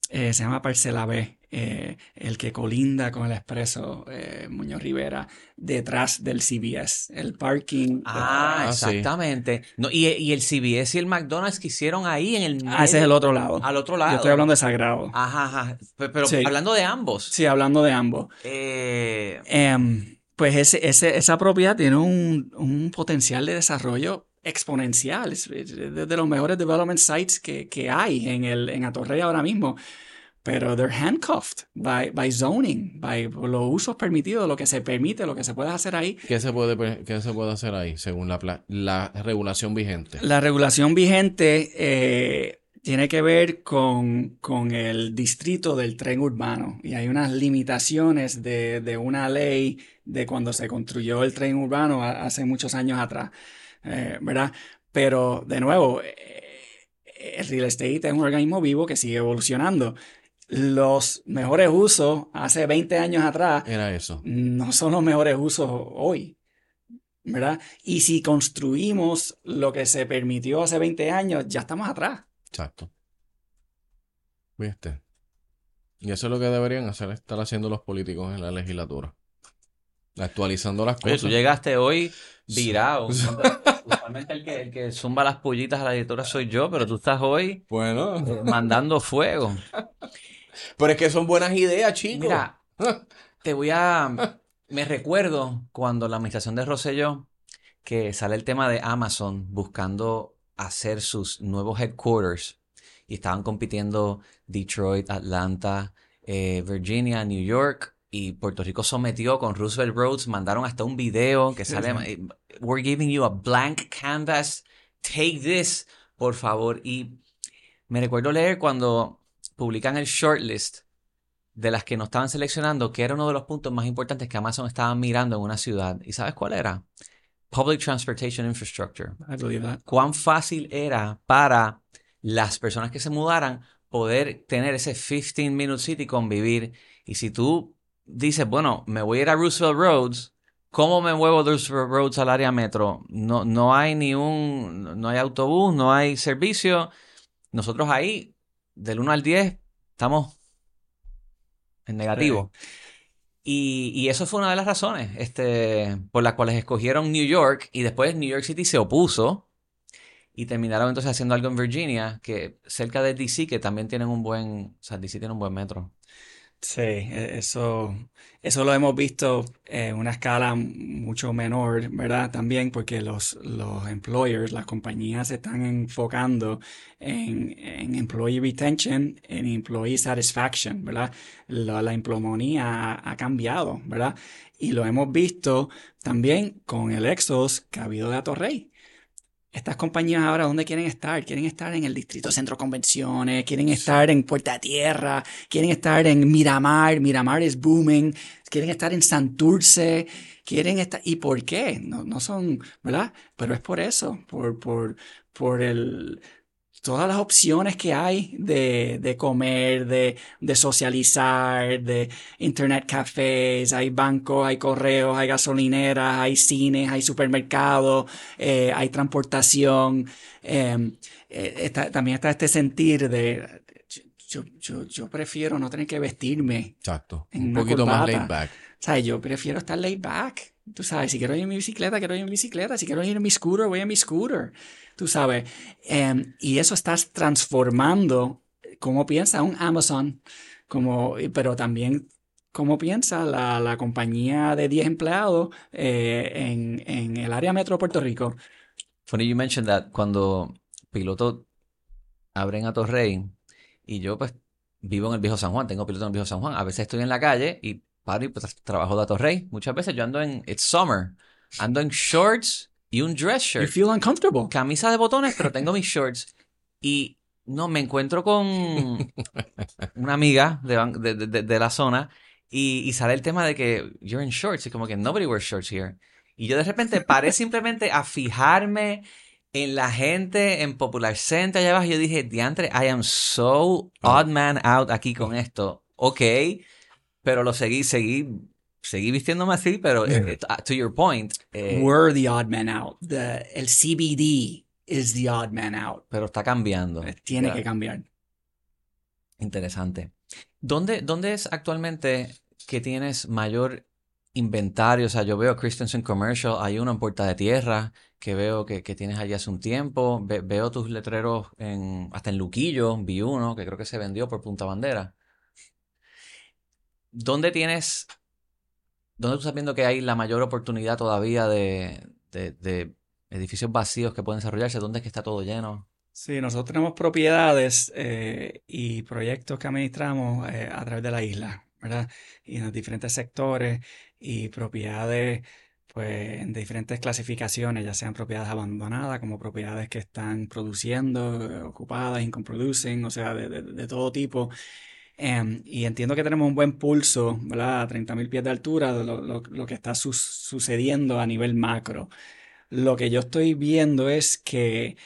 Eh, se llama Parcela B, el que colinda con el expreso Muñoz Rivera, detrás del CBS, el parking. Ah, ah exactamente. No, y, el CBS y el McDonald's que hicieron ahí en el... Ah, ese es el otro lado. Al otro lado. Yo estoy hablando de Sagrado. Ajá, ajá. Pero, hablando de ambos. Sí, hablando de ambos. Em, pues ese, ese, esa propiedad tiene un, un potencial de desarrollo exponencial. Es de los mejores development sites que, que hay en, el, en Atorrey ahora mismo. Pero they're handcuffed by, by zoning, by los usos permitidos, lo que se permite, lo que se puede hacer ahí. ¿Qué se puede, qué se puede hacer ahí según la, la regulación vigente? La regulación vigente eh, tiene que ver con, con, el distrito del tren urbano y hay unas limitaciones de, de una ley de cuando se construyó el tren urbano hace muchos años atrás. Eh, ¿verdad? Pero, de nuevo, eh, el real estate es un organismo vivo que sigue evolucionando. Los mejores usos hace 20 años atrás Era eso. no son los mejores usos hoy. ¿verdad? Y si construimos lo que se permitió hace 20 años, ya estamos atrás. Exacto. ¿Viste? Y eso es lo que deberían hacer, estar haciendo los políticos en la legislatura. Actualizando las cosas. tú llegaste hoy virado. Usualmente el que, el que zumba las pullitas a la editora soy yo, pero tú estás hoy bueno. Mandando fuego. Pero es que son buenas ideas, chicos. Mira, te voy a... Me recuerdo cuando la administración de Rosselló, que sale el tema de Amazon buscando hacer sus nuevos headquarters y estaban compitiendo Detroit, Atlanta, eh, Virginia, New York y Puerto Rico sometió con Roosevelt Roads, mandaron hasta un video que sale, we're giving you a blank canvas, take this, Por favor. Y me recuerdo leer cuando publican el shortlist de las que nos estaban seleccionando, que era uno de los puntos más importantes que Amazon estaba mirando en una ciudad. ¿Y sabes cuál era? Public Transportation Infrastructure. Cuán fácil era para las personas que se mudaran poder tener ese 15 minute city convivir. Y si tú dices, bueno, me voy a ir a Roosevelt Roads, ¿cómo me muevo de Roosevelt Roads al área metro? No, no hay ni un, no hay autobús, no hay servicio. Nosotros ahí, del 1 al 10, estamos en negativo. Y, y, eso fue una de las razones este, por las cuales escogieron New York y después New York City se opuso y terminaron entonces haciendo algo en Virginia, que cerca de DC, que también tienen un buen, o sea, DC tiene un buen metro. Sí, e, eso, eso lo hemos visto en una escala mucho menor, ¿verdad? También porque los, los employers, las compañías se están enfocando en, en employee retention, en employee satisfaction, ¿verdad? La, la emplomonía ha, ha, cambiado, ¿verdad? Y lo hemos visto también con el Exos que ha habido de Atorrey estas compañías ahora, ¿dónde quieren estar? Quieren estar en el Distrito Centro Convenciones, quieren estar en Puerta Tierra, quieren estar en Miramar, Miramar es booming, quieren estar en Santurce, quieren estar... ¿Y por qué? No, no son, ¿verdad? Pero es por eso, por, por, por el todas las opciones que hay de, de comer, de, de, socializar, de internet cafés, hay bancos, hay correos, hay gasolineras, hay cines, hay supermercados, eh, hay transportación. Em, eh, también está este sentir de yo, yo, yo, prefiero no tener que vestirme. Exacto. Un poquito más laid back. Sea, yo prefiero estar laid back. Tú sabes, si quiero ir en mi bicicleta, quiero ir en mi bicicleta. Si quiero ir en mi scooter, voy en mi scooter tú sabes. Em, y eso estás transformando cómo piensa un Amazon, como, pero también cómo piensa la, la compañía de 10 empleados eh, en, en, el área metro de Puerto Rico. Funny you mentioned that cuando pilotos abren a Torrey y yo pues vivo en el viejo San Juan, tengo piloto en el viejo San Juan, a veces estoy en la calle y y pues, trabajo de Torrey. Muchas veces yo ando en, it's summer, ando en shorts y un dress shirt. You feel uncomfortable. Camisa de botones, pero tengo mis shorts. Y no, me encuentro con una amiga de, de, de, la zona y, y, sale el tema de que you're in shorts y como que nobody wears shorts here. Y yo de repente paré simplemente a fijarme en la gente en Popular Center allá abajo. Y yo dije, diantre, I am so odd man out aquí con esto. Ok, pero lo seguí, seguí seguí vistiéndome así, pero eh, to your point. Eh, We're the odd man out. The, el CBD is the odd man out. Pero está cambiando. Eh, tiene que cambiar. Interesante. ¿Dónde, ¿Dónde es actualmente que tienes mayor inventario? O sea, yo veo Christensen Commercial, hay uno en Puerta de Tierra que veo que, que tienes allí hace un tiempo. veo tus letreros en, hasta en Luquillo, vi uno que creo que se vendió por Punta Bandera. ¿Dónde tienes ¿Dónde tú estás viendo que hay la mayor oportunidad todavía de, edificios vacíos que pueden desarrollarse? ¿Dónde es que está todo lleno? Sí, nosotros tenemos propiedades eh, y proyectos que administramos eh, a través de la isla, ¿verdad? Y en los diferentes sectores y propiedades pues en diferentes clasificaciones, ya sean propiedades abandonadas como propiedades que están produciendo, eh, ocupadas, income producing, o sea, de, de todo tipo. Em, y entiendo que tenemos un buen pulso, ¿verdad? A 30.000 pies de altura, lo, que está sucediendo a nivel macro. Lo que yo estoy viendo es que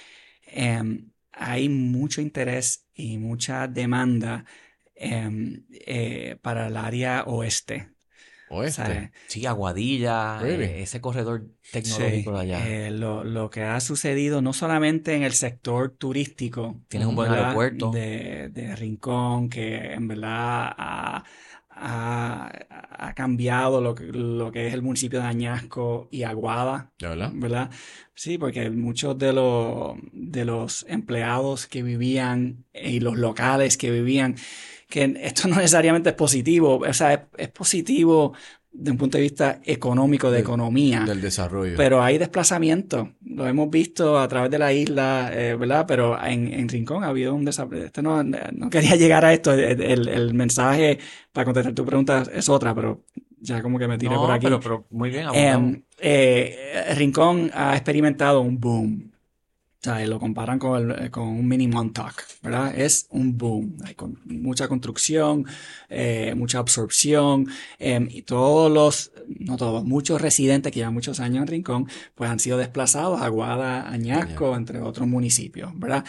em, hay mucho interés y mucha demanda em, eh, para el área oeste. Oeste. Sí, Aguadilla, eh, ese corredor tecnológico de allá. Eh, lo, que ha sucedido no solamente en el sector turístico. Tienes un buen aeropuerto. De, Rincón, que en verdad ha, cambiado lo que, lo que es el municipio de Añasco y Aguada. verdad? ¿Verdad? Sí, porque muchos de los, de los empleados que vivían y los locales que vivían que esto no necesariamente es positivo, o sea, es, positivo desde un punto de vista económico, de economía. Del desarrollo. Pero hay desplazamiento. Lo hemos visto a través de la isla, eh, ¿verdad? Pero en, Rincón ha habido un desarrollo. Este no, no, quería llegar a esto. El, mensaje para contestar tu pregunta es otra, pero ya como que me tiré por aquí. Pero, muy bien. Em, eh, Rincón ha experimentado un boom sea, lo comparan con, el- con un mini Montauk, ¿verdad? Es un boom. Hay con- mucha construcción, eh, mucha absorción, em, y todos los, no todos, muchos residentes que llevan muchos años en Rincón, pues han sido desplazados a Guada, Añasco, entre otros municipios, ¿verdad?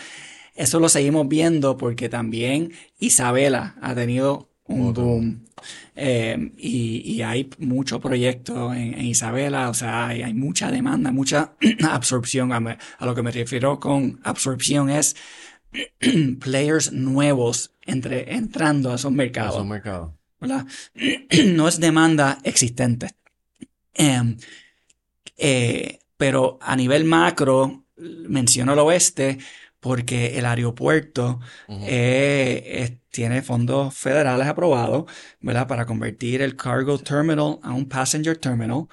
Eso lo seguimos viendo porque también Isabela ha tenido un boom. Eh, y, y hay mucho proyecto en, en Isabela, o sea, hay, hay mucha demanda, mucha absorción. A, me- a lo que me refiero con absorción es players nuevos entre, entrando a esos mercados. Esos mercados. ¿verdad? No es demanda existente. Em, eh, pero a nivel macro, menciono el oeste porque el aeropuerto eh, es- tiene fondos federales aprobados, ¿verdad? Para convertir el cargo terminal a un passenger terminal.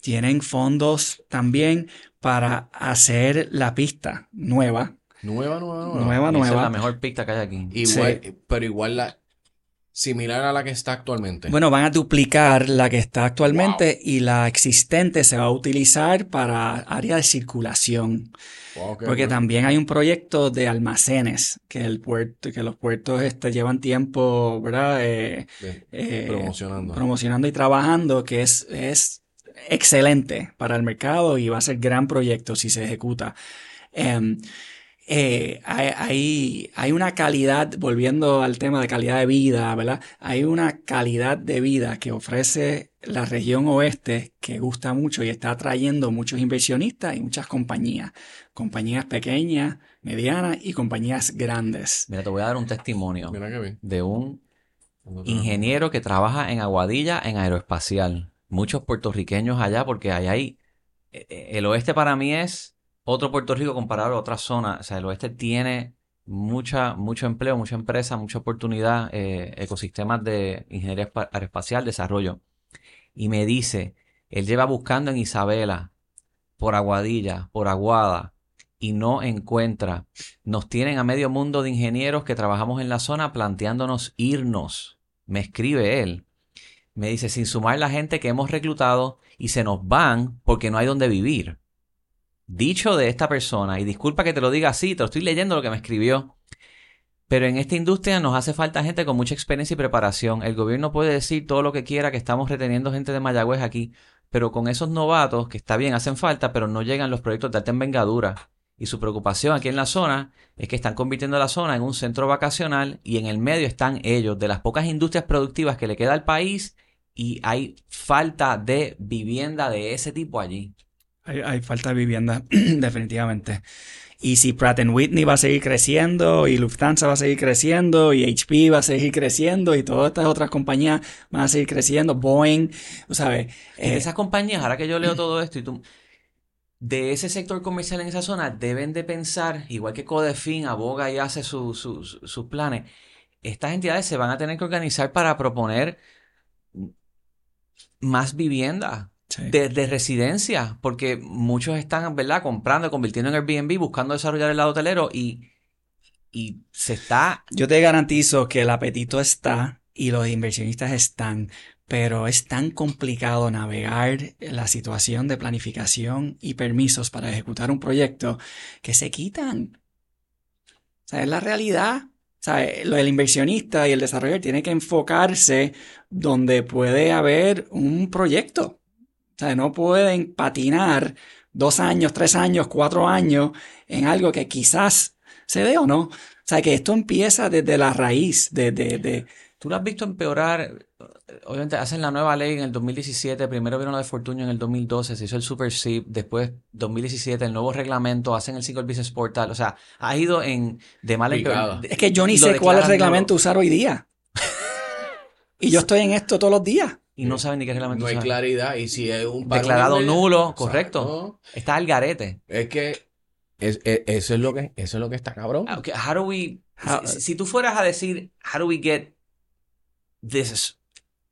Tienen fondos también para hacer la pista nueva, Nueva, nueva, nueva. nueva, Esa es nueva. la mejor pista que hay aquí. Igual, pero igual la similar a la que está actualmente. Bueno, van a duplicar la que está actualmente y la existente se va a utilizar para área de circulación. Wow, Porque también hay un proyecto de almacenes que el puerto, que los puertos este, llevan tiempo, ¿verdad? Eh, eh, promocionando. promocionando y trabajando, que es, es excelente para el mercado y va a ser gran proyecto si se ejecuta. Em, eh, hay, hay, hay una calidad, volviendo al tema de calidad de vida, ¿verdad? Hay una calidad de vida que ofrece la región oeste que gusta mucho y está atrayendo muchos inversionistas y muchas compañías. Compañías pequeñas, medianas y compañías grandes. Mira, te voy a dar un testimonio Mira qué bien. de un ingeniero que trabaja en Aguadilla en aeroespacial. Muchos puertorriqueños allá porque allá hay... eh, eh, El oeste para mí es otro Puerto Rico comparado a otras zonas. O sea, el oeste tiene mucha, mucho empleo, mucha empresa, mucha oportunidad, eh, ecosistemas de ingeniería espa- aeroespacial, desarrollo. Y me dice, él lleva buscando en Isabela, por Aguadilla, por Aguada, y no encuentra. Nos tienen a medio mundo de ingenieros que trabajamos en la zona planteándonos irnos. Me escribe él. Me dice, sin sumar la gente que hemos reclutado y se nos van porque no hay donde vivir. Dicho de esta persona, y disculpa que te lo diga así, te lo estoy leyendo lo que me escribió. Pero en esta industria nos hace falta gente con mucha experiencia y preparación. El gobierno puede decir todo lo que quiera, que estamos reteniendo gente de Mayagüez aquí, pero con esos novatos, que está bien, hacen falta, pero no llegan los proyectos de alta envergadura. Y su preocupación aquí en la zona es que están convirtiendo la zona en un centro vacacional y en el medio están ellos, de las pocas industrias productivas que le queda al país y hay falta de vivienda de ese tipo allí. Hay, hay falta de vivienda, definitivamente. Y si Pratt Whitney va a seguir creciendo, y Lufthansa va a seguir creciendo, y HP va a seguir creciendo, y todas estas otras compañías van a seguir creciendo, Boeing, ¿sabes? Eh, esas compañías, ahora que yo leo todo esto y tú, de ese sector comercial en esa zona, deben de pensar, igual que Codefin aboga y hace su- su- su- sus planes, estas entidades se van a tener que organizar para proponer más vivienda sí. de, de residencia, porque muchos están, ¿verdad?, comprando, convirtiendo en Airbnb, buscando desarrollar el lado hotelero y, y se está Yo te garantizo que el apetito está y los inversionistas están, pero es tan complicado navegar la situación de planificación y permisos para ejecutar un proyecto que se quitan. O sea, es la realidad. O sea, del inversionista y el desarrollador tiene que enfocarse donde puede haber un proyecto. O sea, no pueden patinar dos años, tres años, cuatro años en algo que quizás se dé o no. O sea, que esto empieza desde la raíz, de, de, de- ¿Tú lo has visto empeorar? Obviamente hacen la nueva ley en el 2017, primero vieron lo de Fortunio en el 2012, se hizo el Super SIP, después 2017 el nuevo reglamento, hacen el Single Business Portal, o sea, ha ido en de mal en peor. Es que yo ni lo sé cuál es el reglamento usar hoy día. Y yo estoy en esto todos los días. Y no saben ni qué reglamento No hay claridad. Y si es un Declarado nulo, Exacto. correcto. Está al garete. Es que es- es- eso es lo que eso es lo que está cabrón. Ah, ok, How do we, How- si, si tú fueras a decir, how do we get this,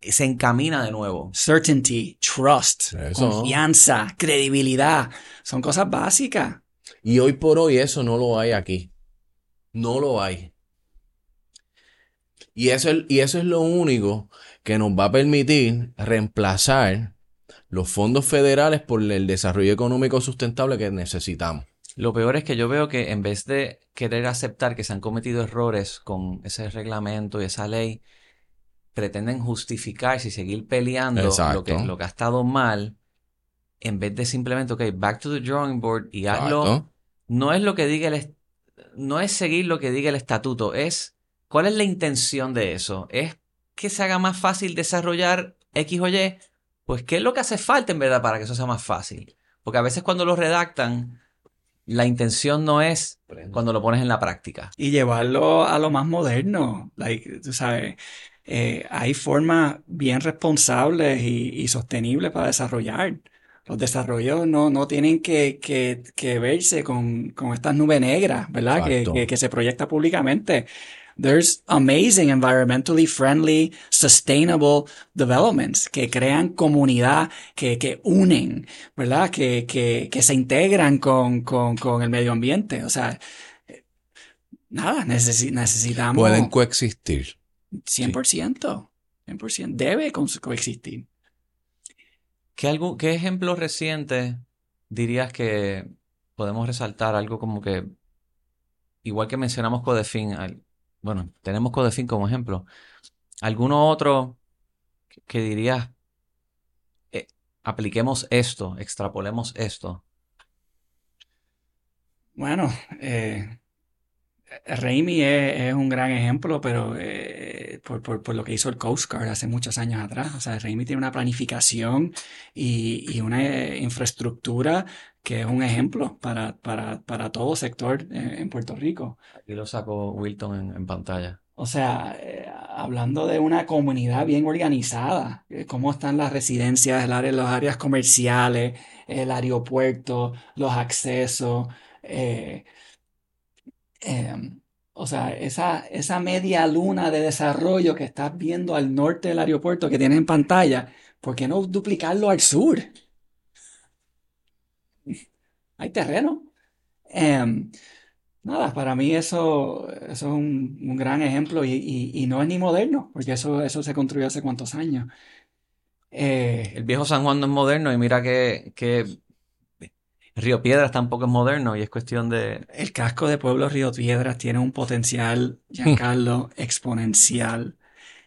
se encamina de nuevo. Certainty, trust, Eso. confianza, credibilidad. Son cosas básicas. Y hoy por hoy eso no lo hay aquí. No lo hay. Y eso es, y eso es lo único que nos va a permitir reemplazar los fondos federales por el desarrollo económico sustentable que necesitamos. Lo peor es que yo veo que en vez de querer aceptar que se han cometido errores con ese reglamento y esa ley, pretenden justificarse y seguir peleando lo que, lo que ha estado mal, en vez de simplemente, ok, back to the drawing board y hazlo. No es lo que diga el, no es seguir lo que diga el estatuto, es cuál es la intención de eso. Es que se haga más fácil desarrollar X o Y. Pues, ¿qué es lo que hace falta en verdad para que eso sea más fácil? Porque a veces cuando lo redactan, la intención no es cuando lo pones en la práctica. Y llevarlo a lo más moderno. Like, tú sabes, eh, hay formas bien responsables y, sostenibles para desarrollar. Los desarrollos no, no tienen que, que, verse con, con, estas nubes negras, ¿verdad? Que, que, se proyecta públicamente. There's amazing environmentally friendly, sustainable developments que crean comunidad, que, que unen, ¿verdad? Que, que, que se integran con, con, con el medio ambiente. O sea, nada, necesitamos. Pueden coexistir. 100%. 100%. Debe coexistir. ¿Qué, algo, ¿Qué ejemplo reciente dirías que podemos resaltar? Algo como que, igual que mencionamos Codefin, bueno, tenemos Codefin como ejemplo. ¿Alguno otro que, dirías, eh, apliquemos esto, extrapolemos esto? Bueno, eh, es, un gran ejemplo, pero eh, por, lo que hizo el Coast Guard hace muchos años atrás. O sea, Raimi tiene una planificación y, una eh, infraestructura que es un ejemplo para, para, todo sector en, Puerto Rico. Aquí lo sacó Wilton en, pantalla. O sea, eh, hablando de una comunidad bien organizada, cómo están las residencias, el las áreas comerciales, el aeropuerto, los accesos. Em, o sea, esa, esa media luna de desarrollo que estás viendo al norte del aeropuerto que tienes en pantalla, ¿por qué no duplicarlo al sur? Hay terreno. Em, nada, para mí eso, eso es un, gran ejemplo y, no es ni moderno, porque eso, eso se construyó hace cuántos años. Eh, el viejo San Juan no es moderno y mira que, que Río Piedras tampoco es moderno y es cuestión de... El casco de Pueblo Río Piedras tiene un potencial, Giancarlo, exponencial.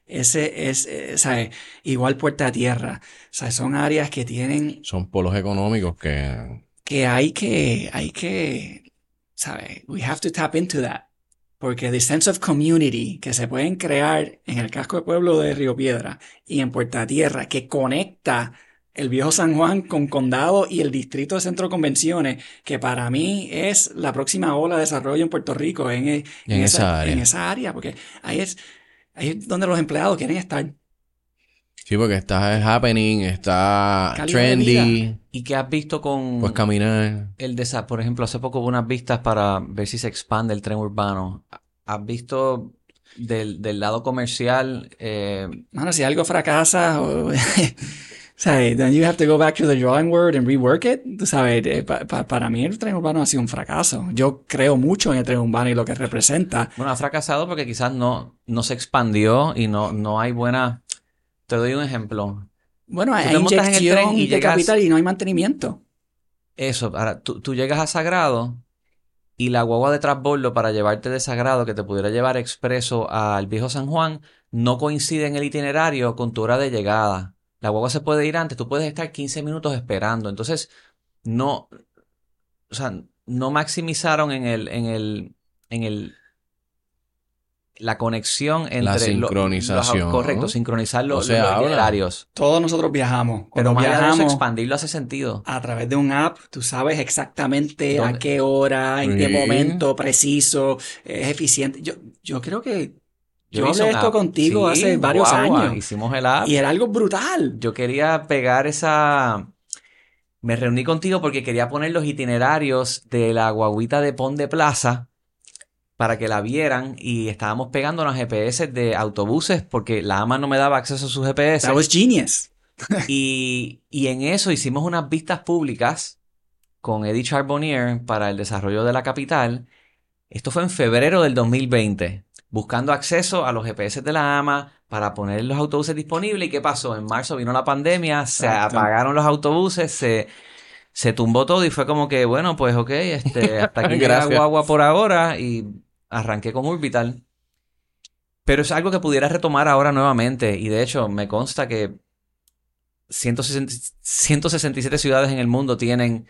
Ese es, eh, ¿sabes? Igual Puerta a Tierra. O sea, son áreas que tienen... Son polos económicos que... Que hay que, hay que, ¿sabes? We have to tap into that. Porque the sense of community que se pueden crear en el casco de pueblo de Río Piedra y en Puerta Tierra, que conecta el viejo San Juan con Condado y el distrito de Centro Convenciones, que para mí es la próxima ola de desarrollo en Puerto Rico, en, esa, área. en esa área, porque ahí es, ahí es donde los empleados quieren estar. Sí, porque está happening, está trendy. ¿Y qué has visto con... Pues caminar. El de, por ejemplo, hace poco hubo unas vistas para ver si se expande el tren urbano. ¿Has visto del, lado comercial? Eh... Bueno, si algo fracasa... O sea, then you have to go back to the drawing board and rework it. Tú sabes, eh, para mí el tren urbano ha sido un fracaso. Yo creo mucho en el tren urbano y lo que representa. Bueno, ha fracasado porque quizás no, no se expandió y no, no hay buena... Te doy un ejemplo. Bueno, hay inyección y de capital y no hay mantenimiento. Eso, ahora, tú, tú llegas a Sagrado y la guagua de transbordo para llevarte de Sagrado, que te pudiera llevar expreso al viejo San Juan, no coincide en el itinerario con tu hora de llegada. La guagua se puede ir antes, tú puedes estar 15 minutos esperando. Entonces, no, o sea, no maximizaron en el, en el, en el, la conexión entre la sincronización. correcto, sincronizar los, horarios. Todos nosotros viajamos. Pero viajamos, expandirlo hace sentido. A través de un app, tú sabes exactamente a qué hora, en qué momento preciso, es eficiente. Yo, yo creo que yo, hice esto contigo hace varios años. Hicimos el app. Y era algo brutal. Yo quería pegar esa. Me reuní contigo porque quería poner los itinerarios de la guaguita de Pon de Plaza para que la vieran y estábamos pegando los GPS de autobuses porque la AMA no me daba acceso a sus GPS. That was genius. y, y en eso hicimos unas vistas públicas con Eddie Charbonnier para el desarrollo de la capital. Esto fue en febrero del 2020 buscando acceso a los GPS de la AMA para poner los autobuses disponibles. ¿Y qué pasó? En marzo vino la pandemia, se apagaron los autobuses, se, se tumbó todo y fue como que, bueno, pues ok, este, hasta aquí llega Guagua por ahora y arranqué con Orbital. Pero es algo que pudiera retomar ahora nuevamente y de hecho me consta que 167 ciudades en el mundo tienen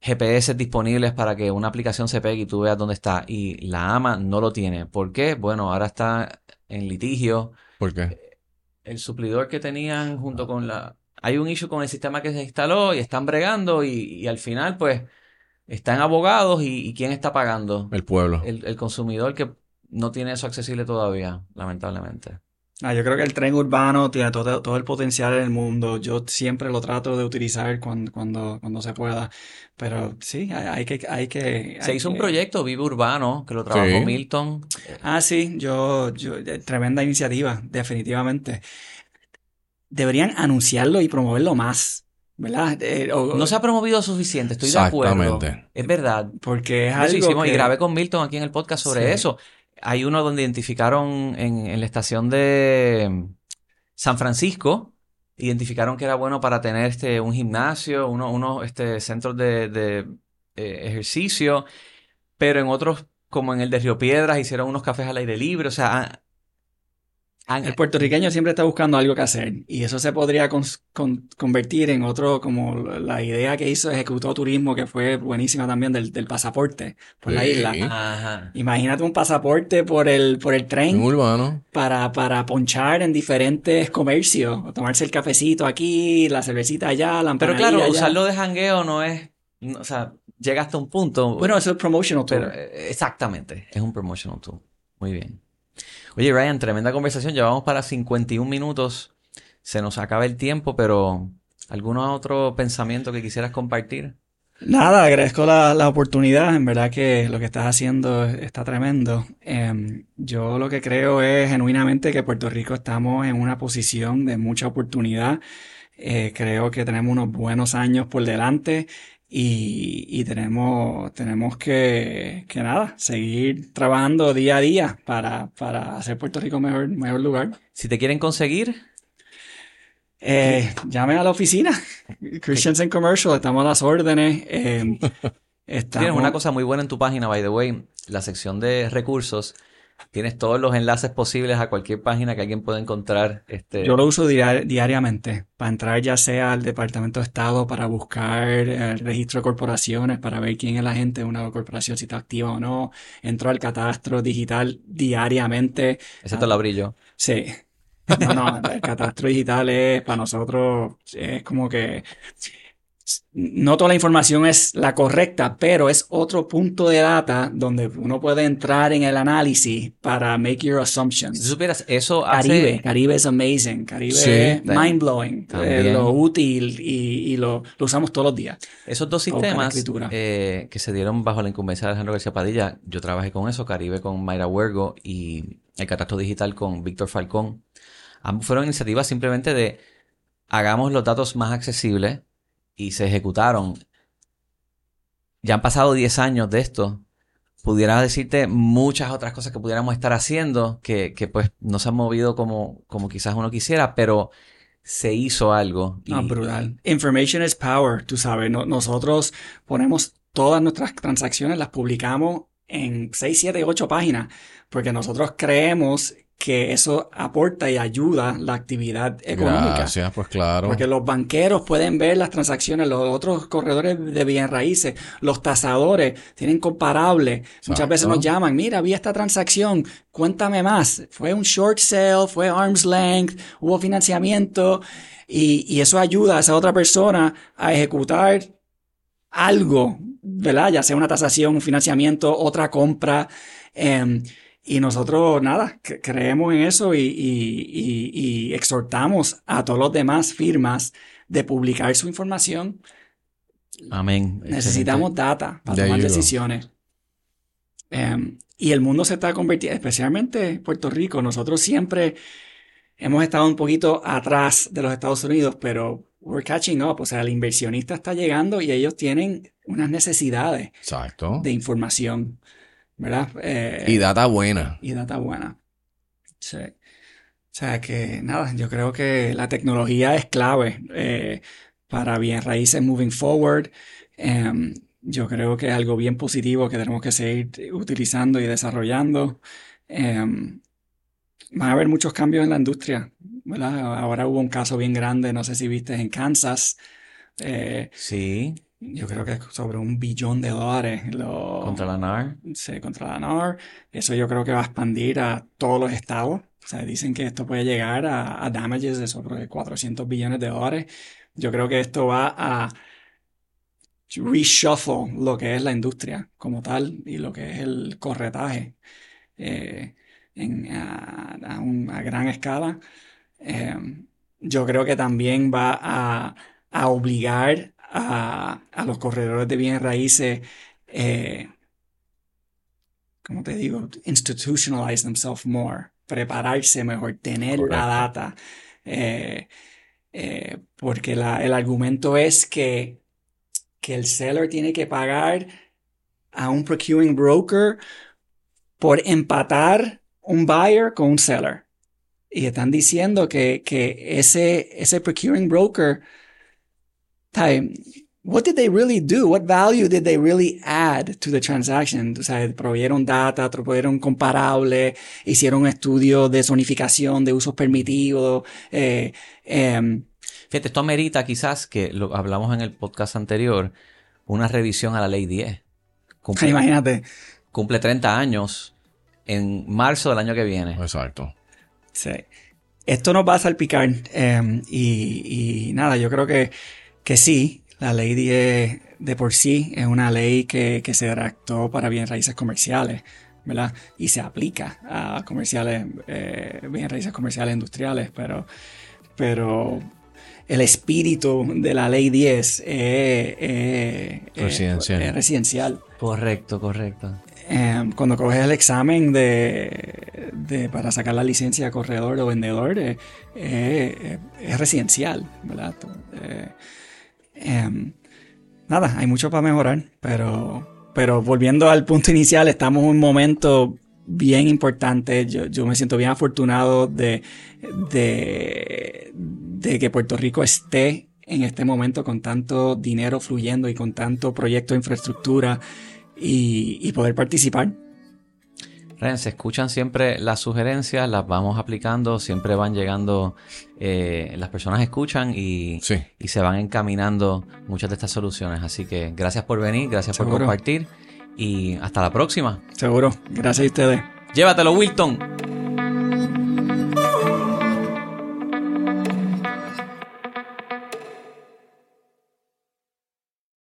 GPS disponibles para que una aplicación se pegue y tú veas dónde está. Y la AMA no lo tiene. ¿Por qué? Bueno, ahora está en litigio. ¿Por qué? El suplidor que tenían junto con la hay un issue con el sistema que se instaló y están bregando y, al final pues están abogados y, ¿quién está pagando? El pueblo. El, consumidor que no tiene eso accesible todavía, lamentablemente. Ah, yo creo que el tren urbano tiene todo, todo, el potencial en el mundo. Yo siempre lo trato de utilizar cuando, cuando, cuando se pueda. Pero sí, hay, que... Hay que se hizo un proyecto Vive Urbano que lo trabajó Milton. Ah, sí, yo, yo, eh, tremenda iniciativa, definitivamente deberían anunciarlo y promoverlo más. ¿Verdad? Eh, no se ha promovido suficiente, estoy de acuerdo. Es verdad. Porque es algo Y grabé con Milton aquí en el podcast sobre eso. Hay uno donde identificaron en, la estación de San Francisco, identificaron que era bueno para tener este, un gimnasio, unos uno, este, centros de, de eh, ejercicio, pero en otros, como en el de Río Piedras, hicieron unos cafés al aire libre. O sea, el puertorriqueño siempre está buscando algo que hacer y eso se podría convertir en otro, como la idea que hizo Ejecutó Turismo, que fue buenísima también, del, pasaporte por la isla. Imagínate un pasaporte por el, por el tren. Urbano. Para, para ponchar en diferentes comercios, o tomarse el cafecito aquí, la cervecita allá, la Pero claro, usarlo de jangueo no es, o sea, llega hasta un punto. Bueno, eso es promotional tool. Eh, exactamente, es un promotional tool. Muy bien. Oye, Ryan, tremenda conversación. Llevamos para 51 minutos. Se nos acaba el tiempo, pero ¿algún otro pensamiento que quisieras compartir? Nada, agradezco la, oportunidad. En verdad que lo que estás haciendo está tremendo. Em, yo lo que creo es genuinamente que Puerto Rico estamos en una posición de mucha oportunidad. Eh, creo que tenemos unos buenos años por delante y, tenemos, tenemos que, que, nada, seguir trabajando día a día para, para hacer Puerto Rico mejor, mejor lugar. Si te quieren conseguir, eh, llame a la oficina. Christiansen Commercial, estamos a las órdenes. Eh, Tienes una cosa muy buena en tu página, by the way, la sección de recursos Tienes todos los enlaces posibles a cualquier página que alguien pueda encontrar. Este... Yo lo uso diariamente para entrar ya sea al Departamento de Estado para buscar el registro de corporaciones, para ver quién es la gente de una corporación, si está activa o no. Entro al catastro digital diariamente. Excepto ah, la brillo. Sí. No, no, el catastro digital es para nosotros, es como que no toda la información es la correcta, pero es otro punto de data donde uno puede entrar en el análisis para make your assumptions. Si supieras, eso Caribe, Caribe es amazing, Caribe es mind blowing, eh, lo útil y, lo, usamos todos los días. Esos dos sistemas eh, que se dieron bajo la incumbencia de Alejandro García Padilla, yo trabajé con eso, Caribe con Mayra Huergo y el catastro digital con Víctor Falcón. Ambos fueron iniciativas simplemente de hagamos los datos más accesibles y se ejecutaron. Ya han pasado 10 años de esto. Pudiera decirte muchas otras cosas que pudiéramos estar haciendo que, que pues no se han movido como, como quizás uno quisiera, pero se hizo algo. Y... brutal. Information is power, tú sabes. nosotros ponemos todas nuestras transacciones, las publicamos en 6, 7, 8 páginas, porque nosotros creemos que eso aporta y ayuda la actividad económica. Gracias, pues claro. Porque los banqueros pueden ver las transacciones, los otros corredores de bien raíces, los tasadores tienen comparables. Muchas veces nos llaman, mira, vi esta transacción, cuéntame más. Fue un short sale, fue arm's length, hubo financiamiento y, y eso ayuda a esa otra persona a ejecutar algo, ¿verdad? Ya sea una tasación, un financiamiento, otra compra. Eh, y nosotros, nada, creemos en eso y, exhortamos a todos los demás firmas de publicar su información. Amén. Necesitamos data para tomar decisiones. Em, y el mundo se está convirtiendo, especialmente Puerto Rico. Nosotros siempre hemos estado un poquito atrás de los Estados Unidos, pero we're catching up. O sea, el inversionista está llegando y ellos tienen unas necesidades de información. ¿Verdad? Eh, y data buena. Y data buena. Sí. O sea que nada, yo creo que la tecnología es clave eh, para bien raíces moving forward. Em, yo creo que es algo bien positivo que tenemos que seguir utilizando y desarrollando. Em, van a haber muchos cambios en la industria. Ahora hubo un caso bien grande, no sé si viste, en Kansas. Eh, sí. Yo creo que es sobre un billón de dólares. ¿Contra la NAR? Sí, contra la NAR. Eso yo creo que va a expandir a todos los estados. O sea, dicen que esto puede llegar a, a damages de sobre 400 billones de dólares. Yo creo que esto va a reshuffle lo que es la industria como tal y lo que es el corretaje eh, en, a, a, gran escala. Eh, yo creo que también va a, a obligar a, a, los corredores de bienes raíces, eh, como te digo, institutionalize themselves more, prepararse mejor, tener la data. Eh, eh, porque la, el argumento es que, que el seller tiene que pagar a un procuring broker por empatar un buyer con un seller. Y están diciendo que, que ese, ese procuring broker, what did they really do? What value did they really add to the transaction? O sea, proveyeron data, proveyeron comparable, hicieron un estudio de zonificación, de usos permitidos. Eh, eh, Fíjate, esto amerita quizás, que lo hablamos en el podcast anterior, una revisión a la ley 10. Imagínate. Cumple 30 años en marzo del año que viene. Exacto. Sí. Esto nos va a salpicar em, y, nada, yo creo que, que sí, la ley 10 de por sí es una ley que, se redactó para bienes raíces comerciales, ¿verdad? Y se aplica a comerciales, eh, bienes raíces comerciales industriales, pero, pero el espíritu de la ley 10 es, residencial. Correcto, correcto. Em, cuando coges el examen de, para sacar la licencia de corredor o vendedor, eh, eh, es residencial, ¿verdad? Em, nada, hay mucho para mejorar, pero, pero volviendo al punto inicial, estamos en un momento bien importante. Yo, yo me siento bien afortunado de, de, de que Puerto Rico esté en este momento con tanto dinero fluyendo y con tanto proyecto de infraestructura y, poder participar. Ren, se escuchan siempre las sugerencias, las vamos aplicando, siempre van llegando, eh, las personas escuchan y, y, se van encaminando muchas de estas soluciones. Así que gracias por venir, gracias por compartir y hasta la próxima. Seguro, gracias a ustedes. Llévatelo, Wilton.